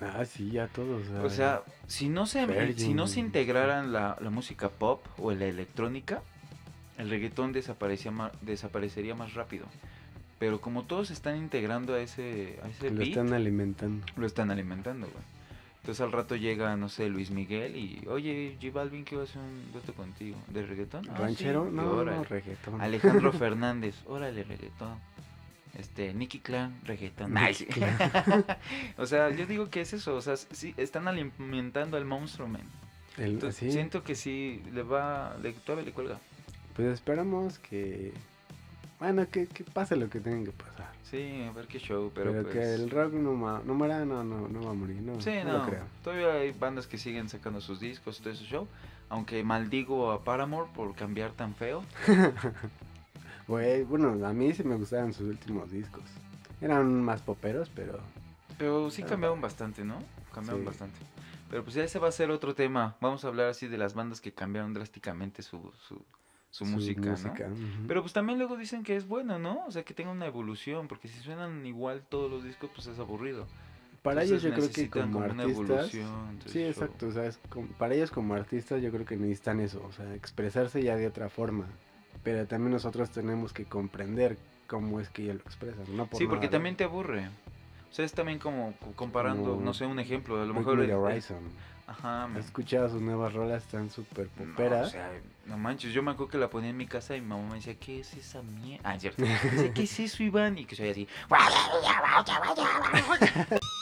C: Ah, sí, ya todos.
B: O sea, si no se,
C: Virgin.
B: si no se integraran la, la música pop o la electrónica, el reggaetón desaparecía ma- desaparecería más rápido. Pero como todos se están integrando a ese, a ese
C: que lo
B: beat,
C: están alimentando.
B: lo están alimentando, güey. Entonces al rato llega, no sé, Luis Miguel y, oye, J Balvin, quiero hacer un dueto contigo. ¿De reggaetón? "Ah, sí".
C: ¿Ranchero? No, no, reggaetón.
B: Alejandro Fernández, órale, reggaetón. Este, Nicky Clan, reggaetón. Sí. o sea, yo digo que es eso, o sea, sí, están alimentando al monstruo, man.
C: El-
B: Entonces,
C: sí,
B: siento que sí, le va, le, todavía le cuelga.
C: Pues esperamos que. Bueno, que, que pase lo que tenga que pasar.
B: Sí, a ver qué show, pero,
C: Pero,
B: pues...
C: que el rock no, ma- no muera, no, no, no va a morir. No,
B: Sí,
C: no,
B: no,
C: lo creo.
B: todavía hay bandas que siguen sacando sus discos todo ese show. Aunque maldigo a Paramore por cambiar tan feo.
C: Bueno, a mí sí me gustaban sus últimos discos. Eran más poperos, pero.
B: Pero sí cambiaron bastante, ¿no? Cambiaron
C: Sí.
B: bastante. Pero pues ya ese va a ser otro tema. Vamos a hablar así de las bandas que cambiaron drásticamente su, su, su música, ¿no? Pero pues también luego dicen que es bueno, ¿no? O sea, que tenga una evolución, porque si suenan igual todos los discos, pues es aburrido.
C: para ellos yo creo que
B: necesitan
C: como,
B: una
C: artistas. Sí, exacto. O sea, es como- para ellos como artistas yo creo que necesitan eso. O sea, expresarse ya de otra forma. Pero también nosotros tenemos que comprender cómo es que ellos lo expresan. No por
B: Sí, porque también te aburre. O sea, es también como co- comparando,
C: Como
B: no sé, un ejemplo. A lo mejor.
C: Me
B: el-
C: Horizon.
B: Ajá,
C: ¿Has escuchado sus nuevas rolas? Están súper
B: No,
C: poperas.
B: o sea, no manches, yo me acuerdo que la ponía en mi casa y mi mamá me decía, ¿qué es esa mierda? Ah, es cierto. Dice, ¿qué es eso, Iván? Y que soy así.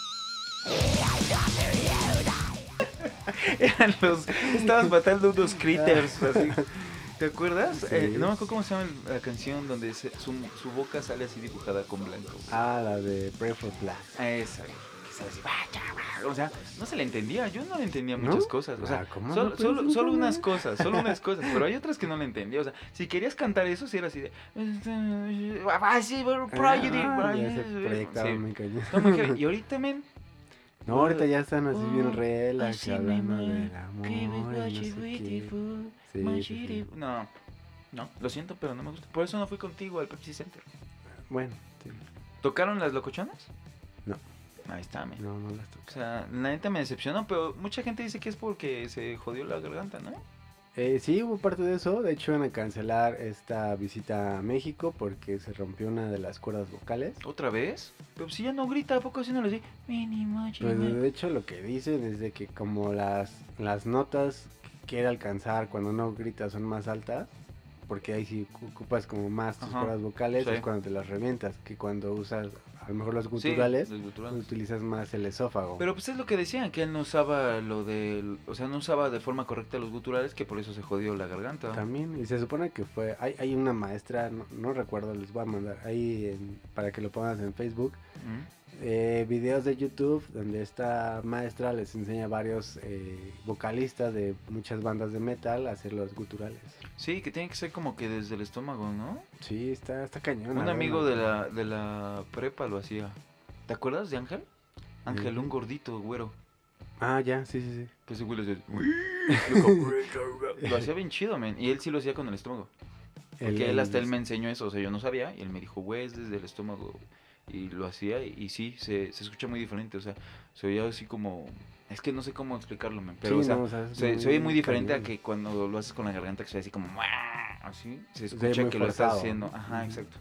B: Eran los. Estabas matando unos critters, así. ¿Te acuerdas?
C: Sí.
B: Eh, no me acuerdo cómo se llama la canción donde se- su, su boca sale así dibujada con blanco.
C: Ah, la de Pray for Black.
B: Esa, así. O sea, no se le entendía. Yo no le entendía
C: ¿No?
B: muchas cosas. O sea,
C: Ah, ¿cómo
B: solo,
C: no
B: solo, unas cosas, solo unas cosas. Pero hay otras que no le entendía. O sea, si querías cantar eso, sí era así de. Sí, pero Prodigy,
C: Ah, ya se
B: Prodigy".
C: proyectaban
B: Sí.
C: muy cañón.
B: Está muy heavy. Y ahorita, men.
C: No, ahorita ya están así bien relax, hablando del amor y no sé qué.
B: No, no, lo siento, pero no me gusta. Por eso no fui contigo al Pepsi Center.
C: Bueno, sí.
B: ¿Tocaron las locochonas?
C: No.
B: Ahí está, men.
C: No, no las toco.
B: O sea, la neta me decepcionó, pero mucha gente dice que es porque se jodió la garganta, ¿no?
C: Eh, sí, hubo parte de eso. De hecho, van a cancelar esta visita a México porque se rompió una de las cuerdas vocales.
B: ¿Otra vez? Pero si ya no grita, ¿a poco así no le dice?
C: Pues
B: chime"?
C: de hecho lo que dicen es de que como las, las notas que quiere alcanzar cuando no gritas son más altas, porque ahí sí cu- ocupas como más tus
B: Ajá,
C: cuerdas vocales,
B: sí.
C: es cuando te las revientas, que cuando usas a lo mejor los
B: Sí,
C: guturales,
B: los
C: utilizas más el esófago.
B: Pero pues es lo que decían, que él no usaba lo del... O sea, no usaba de forma correcta los guturales, que por eso se jodió la garganta.
C: También, y se supone que fue, hay, hay una maestra, no, no recuerdo, les voy a mandar ahí en- para que lo pongas en Facebook,
B: ¿Mm?
C: Eh, videos de YouTube donde esta maestra les enseña a varios eh, vocalistas de muchas bandas de metal a hacer los guturales.
B: Sí, que tiene que ser como que desde el estómago, ¿no?
C: Sí, está, está cañón.
B: Un amigo de la, de la prepa lo hacía. ¿Te acuerdas de Ángel? Ángel,
C: Sí.
B: un gordito, güero.
C: Ah, ya, sí, sí, sí.
B: Que ese güey. Lo hacía bien chido, men. Y él sí lo hacía con el estómago. Porque
C: El-
B: él hasta él me enseñó eso, o sea, yo no sabía. Y él me dijo, güey, es desde el estómago. Y lo hacía y, sí, se, se escucha muy diferente. O sea, se oía así como... Es que no sé cómo explicarlo, men. Pero,
C: Sí,
B: o sea,
C: no, o sea,
B: se, se oye muy diferente a
C: cañón.
B: que cuando lo haces con la garganta, que se así como... Así, se escucha
C: muy
B: que lo estás
C: forzado.
B: haciendo. Ajá,
C: Ujú.
B: exacto.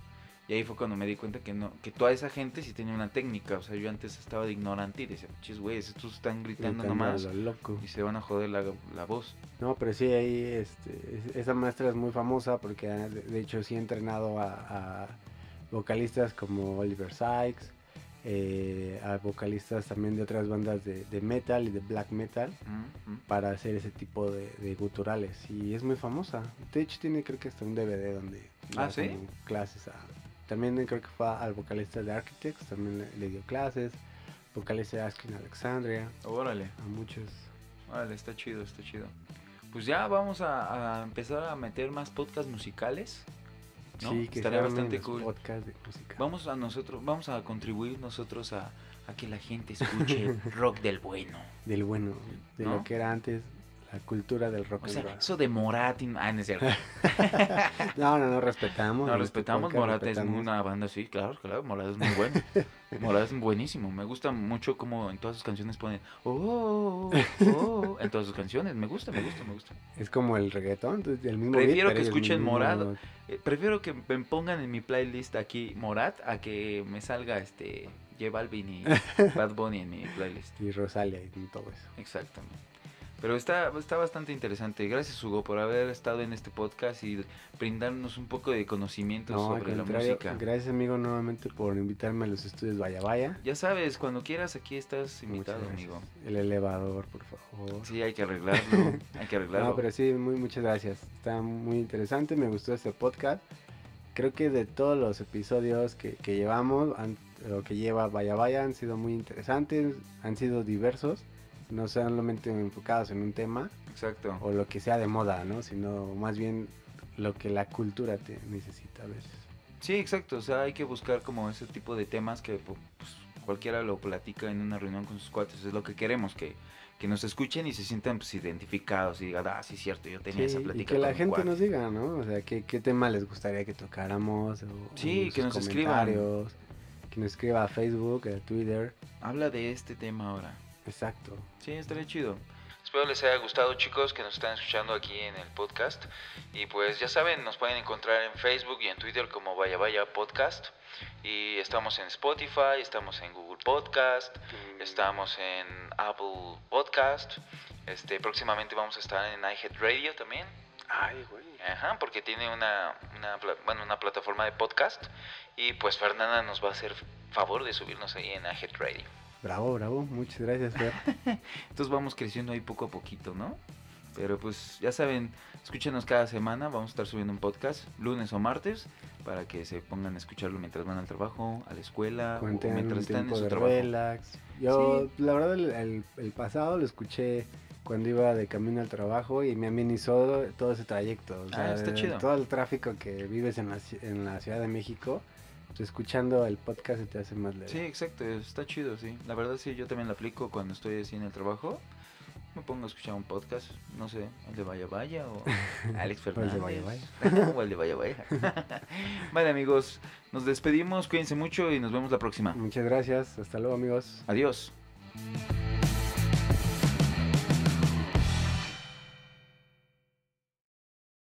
B: Y ahí fue cuando me di cuenta que no, que toda esa gente sí tenía una técnica. O sea, yo antes estaba de ignorante y decía, chis, güey, estos están gritando nomás
C: a lo loco.
B: y se van a joder la, la voz.
C: No, pero sí, ahí este, es- esa maestra es muy famosa porque ah, de, hecho sí ha entrenado a, a vocalistas como Oliver Sykes, eh, a vocalistas también de otras bandas de, de metal y de black metal para hacer ese tipo de, de guturales y es muy famosa. De hecho tiene creo que hasta un DVD donde
B: Ah, ¿sí?
C: clases a... También creo que fue al vocalista de Architects, también le, le dio clases, vocalista de Asking Alexandria,
B: Órale.
C: a muchos.
B: Vale, está chido, está chido. Pues ya vamos a, a empezar a meter más podcasts musicales. ¿No?
C: Sí, que
B: Estaría bastante cool.
C: podcasts de música.
B: Vamos a nosotros, vamos a contribuir nosotros a, a que la gente escuche rock del bueno.
C: del bueno, de
B: ¿No?
C: lo que era antes la cultura del rock
B: O
C: and roll.
B: eso de Morat, ah, no es cierto.
C: No, no, no, respetamos.
B: No, respetamos, Morat es una banda, sí, claro, claro, Morat es muy bueno. Morat es buenísimo, me gusta mucho como en todas sus canciones ponen, oh, oh, oh", en todas sus canciones, me gusta, me gusta, me gusta.
C: Es como el reggaetón, el mismo
B: Prefiero que escuchen Morado. Eh, prefiero que me pongan en mi playlist aquí Morat a que me salga este J Balvin y Bad Bunny en mi playlist.
C: Y Rosalia y todo eso.
B: Exactamente. Pero está, está bastante interesante. Gracias Hugo por haber estado en este podcast y brindarnos un poco de conocimiento
C: No,
B: sobre la música.
C: gracias amigo nuevamente por invitarme a los estudios Vaya Vaya.
B: Ya sabes, cuando quieras aquí estás invitado, amigo.
C: El elevador, por favor.
B: Sí, hay que arreglarlo, hay que arreglarlo.
C: No, pero sí, muy, muchas gracias. Está muy interesante, me gustó este podcast. Creo que de todos los episodios que, que llevamos, han- o que lleva Vaya Vaya, han sido muy interesantes, han sido diversos, no solamente enfocados en un tema
B: Exacto.
C: o lo que sea de moda, ¿no? Sino más bien lo que la cultura te necesita a veces.
B: Sí, exacto. O sea, hay que buscar como ese tipo de temas que pu- pues, cualquiera lo platica en una reunión con sus cuates. Es lo que queremos, que, que nos escuchen y se sientan pues, identificados y digan, ah, sí, cierto, yo tenía
C: Sí,
B: esa
C: y
B: plática.
C: que la
B: con
C: gente
B: cuate".
C: nos diga, ¿no? O sea, ¿qué, qué tema les gustaría que tocáramos? O,
B: Sí,
C: o
B: que nos escriban.
C: Que nos escriba a Facebook, a Twitter.
B: Habla de este tema ahora.
C: Exacto.
B: Sí, estaría chido. Espero les haya gustado chicos que nos están escuchando aquí en el podcast. Y pues ya saben, nos pueden encontrar en Facebook y en Twitter como Vaya Vaya Podcast. Y estamos en Spotify, estamos en Google Podcast, estamos en Apple Podcast. Este, próximamente vamos a estar en iHeartRadio también.
C: Ay, güey.
B: Ajá, porque tiene una, bueno, una plataforma de podcast. Y pues Fernanda nos va a hacer favor de subirnos ahí en iHeartRadio.
C: Bravo, bravo. Muchas gracias, Fer.
B: Entonces vamos creciendo ahí poco a poquito, ¿no? Pero pues ya saben, escúchenos cada semana, vamos a estar subiendo un podcast, lunes o martes, para que se pongan a escucharlo mientras van al trabajo, a la escuela, o mientras están en su trabajo.
C: relax. Yo, la verdad, el, el- el pasado lo escuché cuando iba de camino al trabajo y me amenizó todo ese trayecto. O
B: Ah, está chido.
C: todo el tráfico que vives en la, ci- en la Ciudad de México, escuchando el podcast se te hace más leve.
B: Sí, exacto, está chido, sí. La verdad sí, yo también lo aplico cuando estoy así en el trabajo. Me pongo a escuchar un podcast, no sé, el de Vaya Vaya o Alex
C: O el
B: Fernández.
C: de Vaya Vaya.
B: o el de Vaya Vaya. vale amigos, nos despedimos, cuídense mucho y nos vemos la próxima.
C: Muchas gracias. Hasta luego, amigos.
B: Adiós.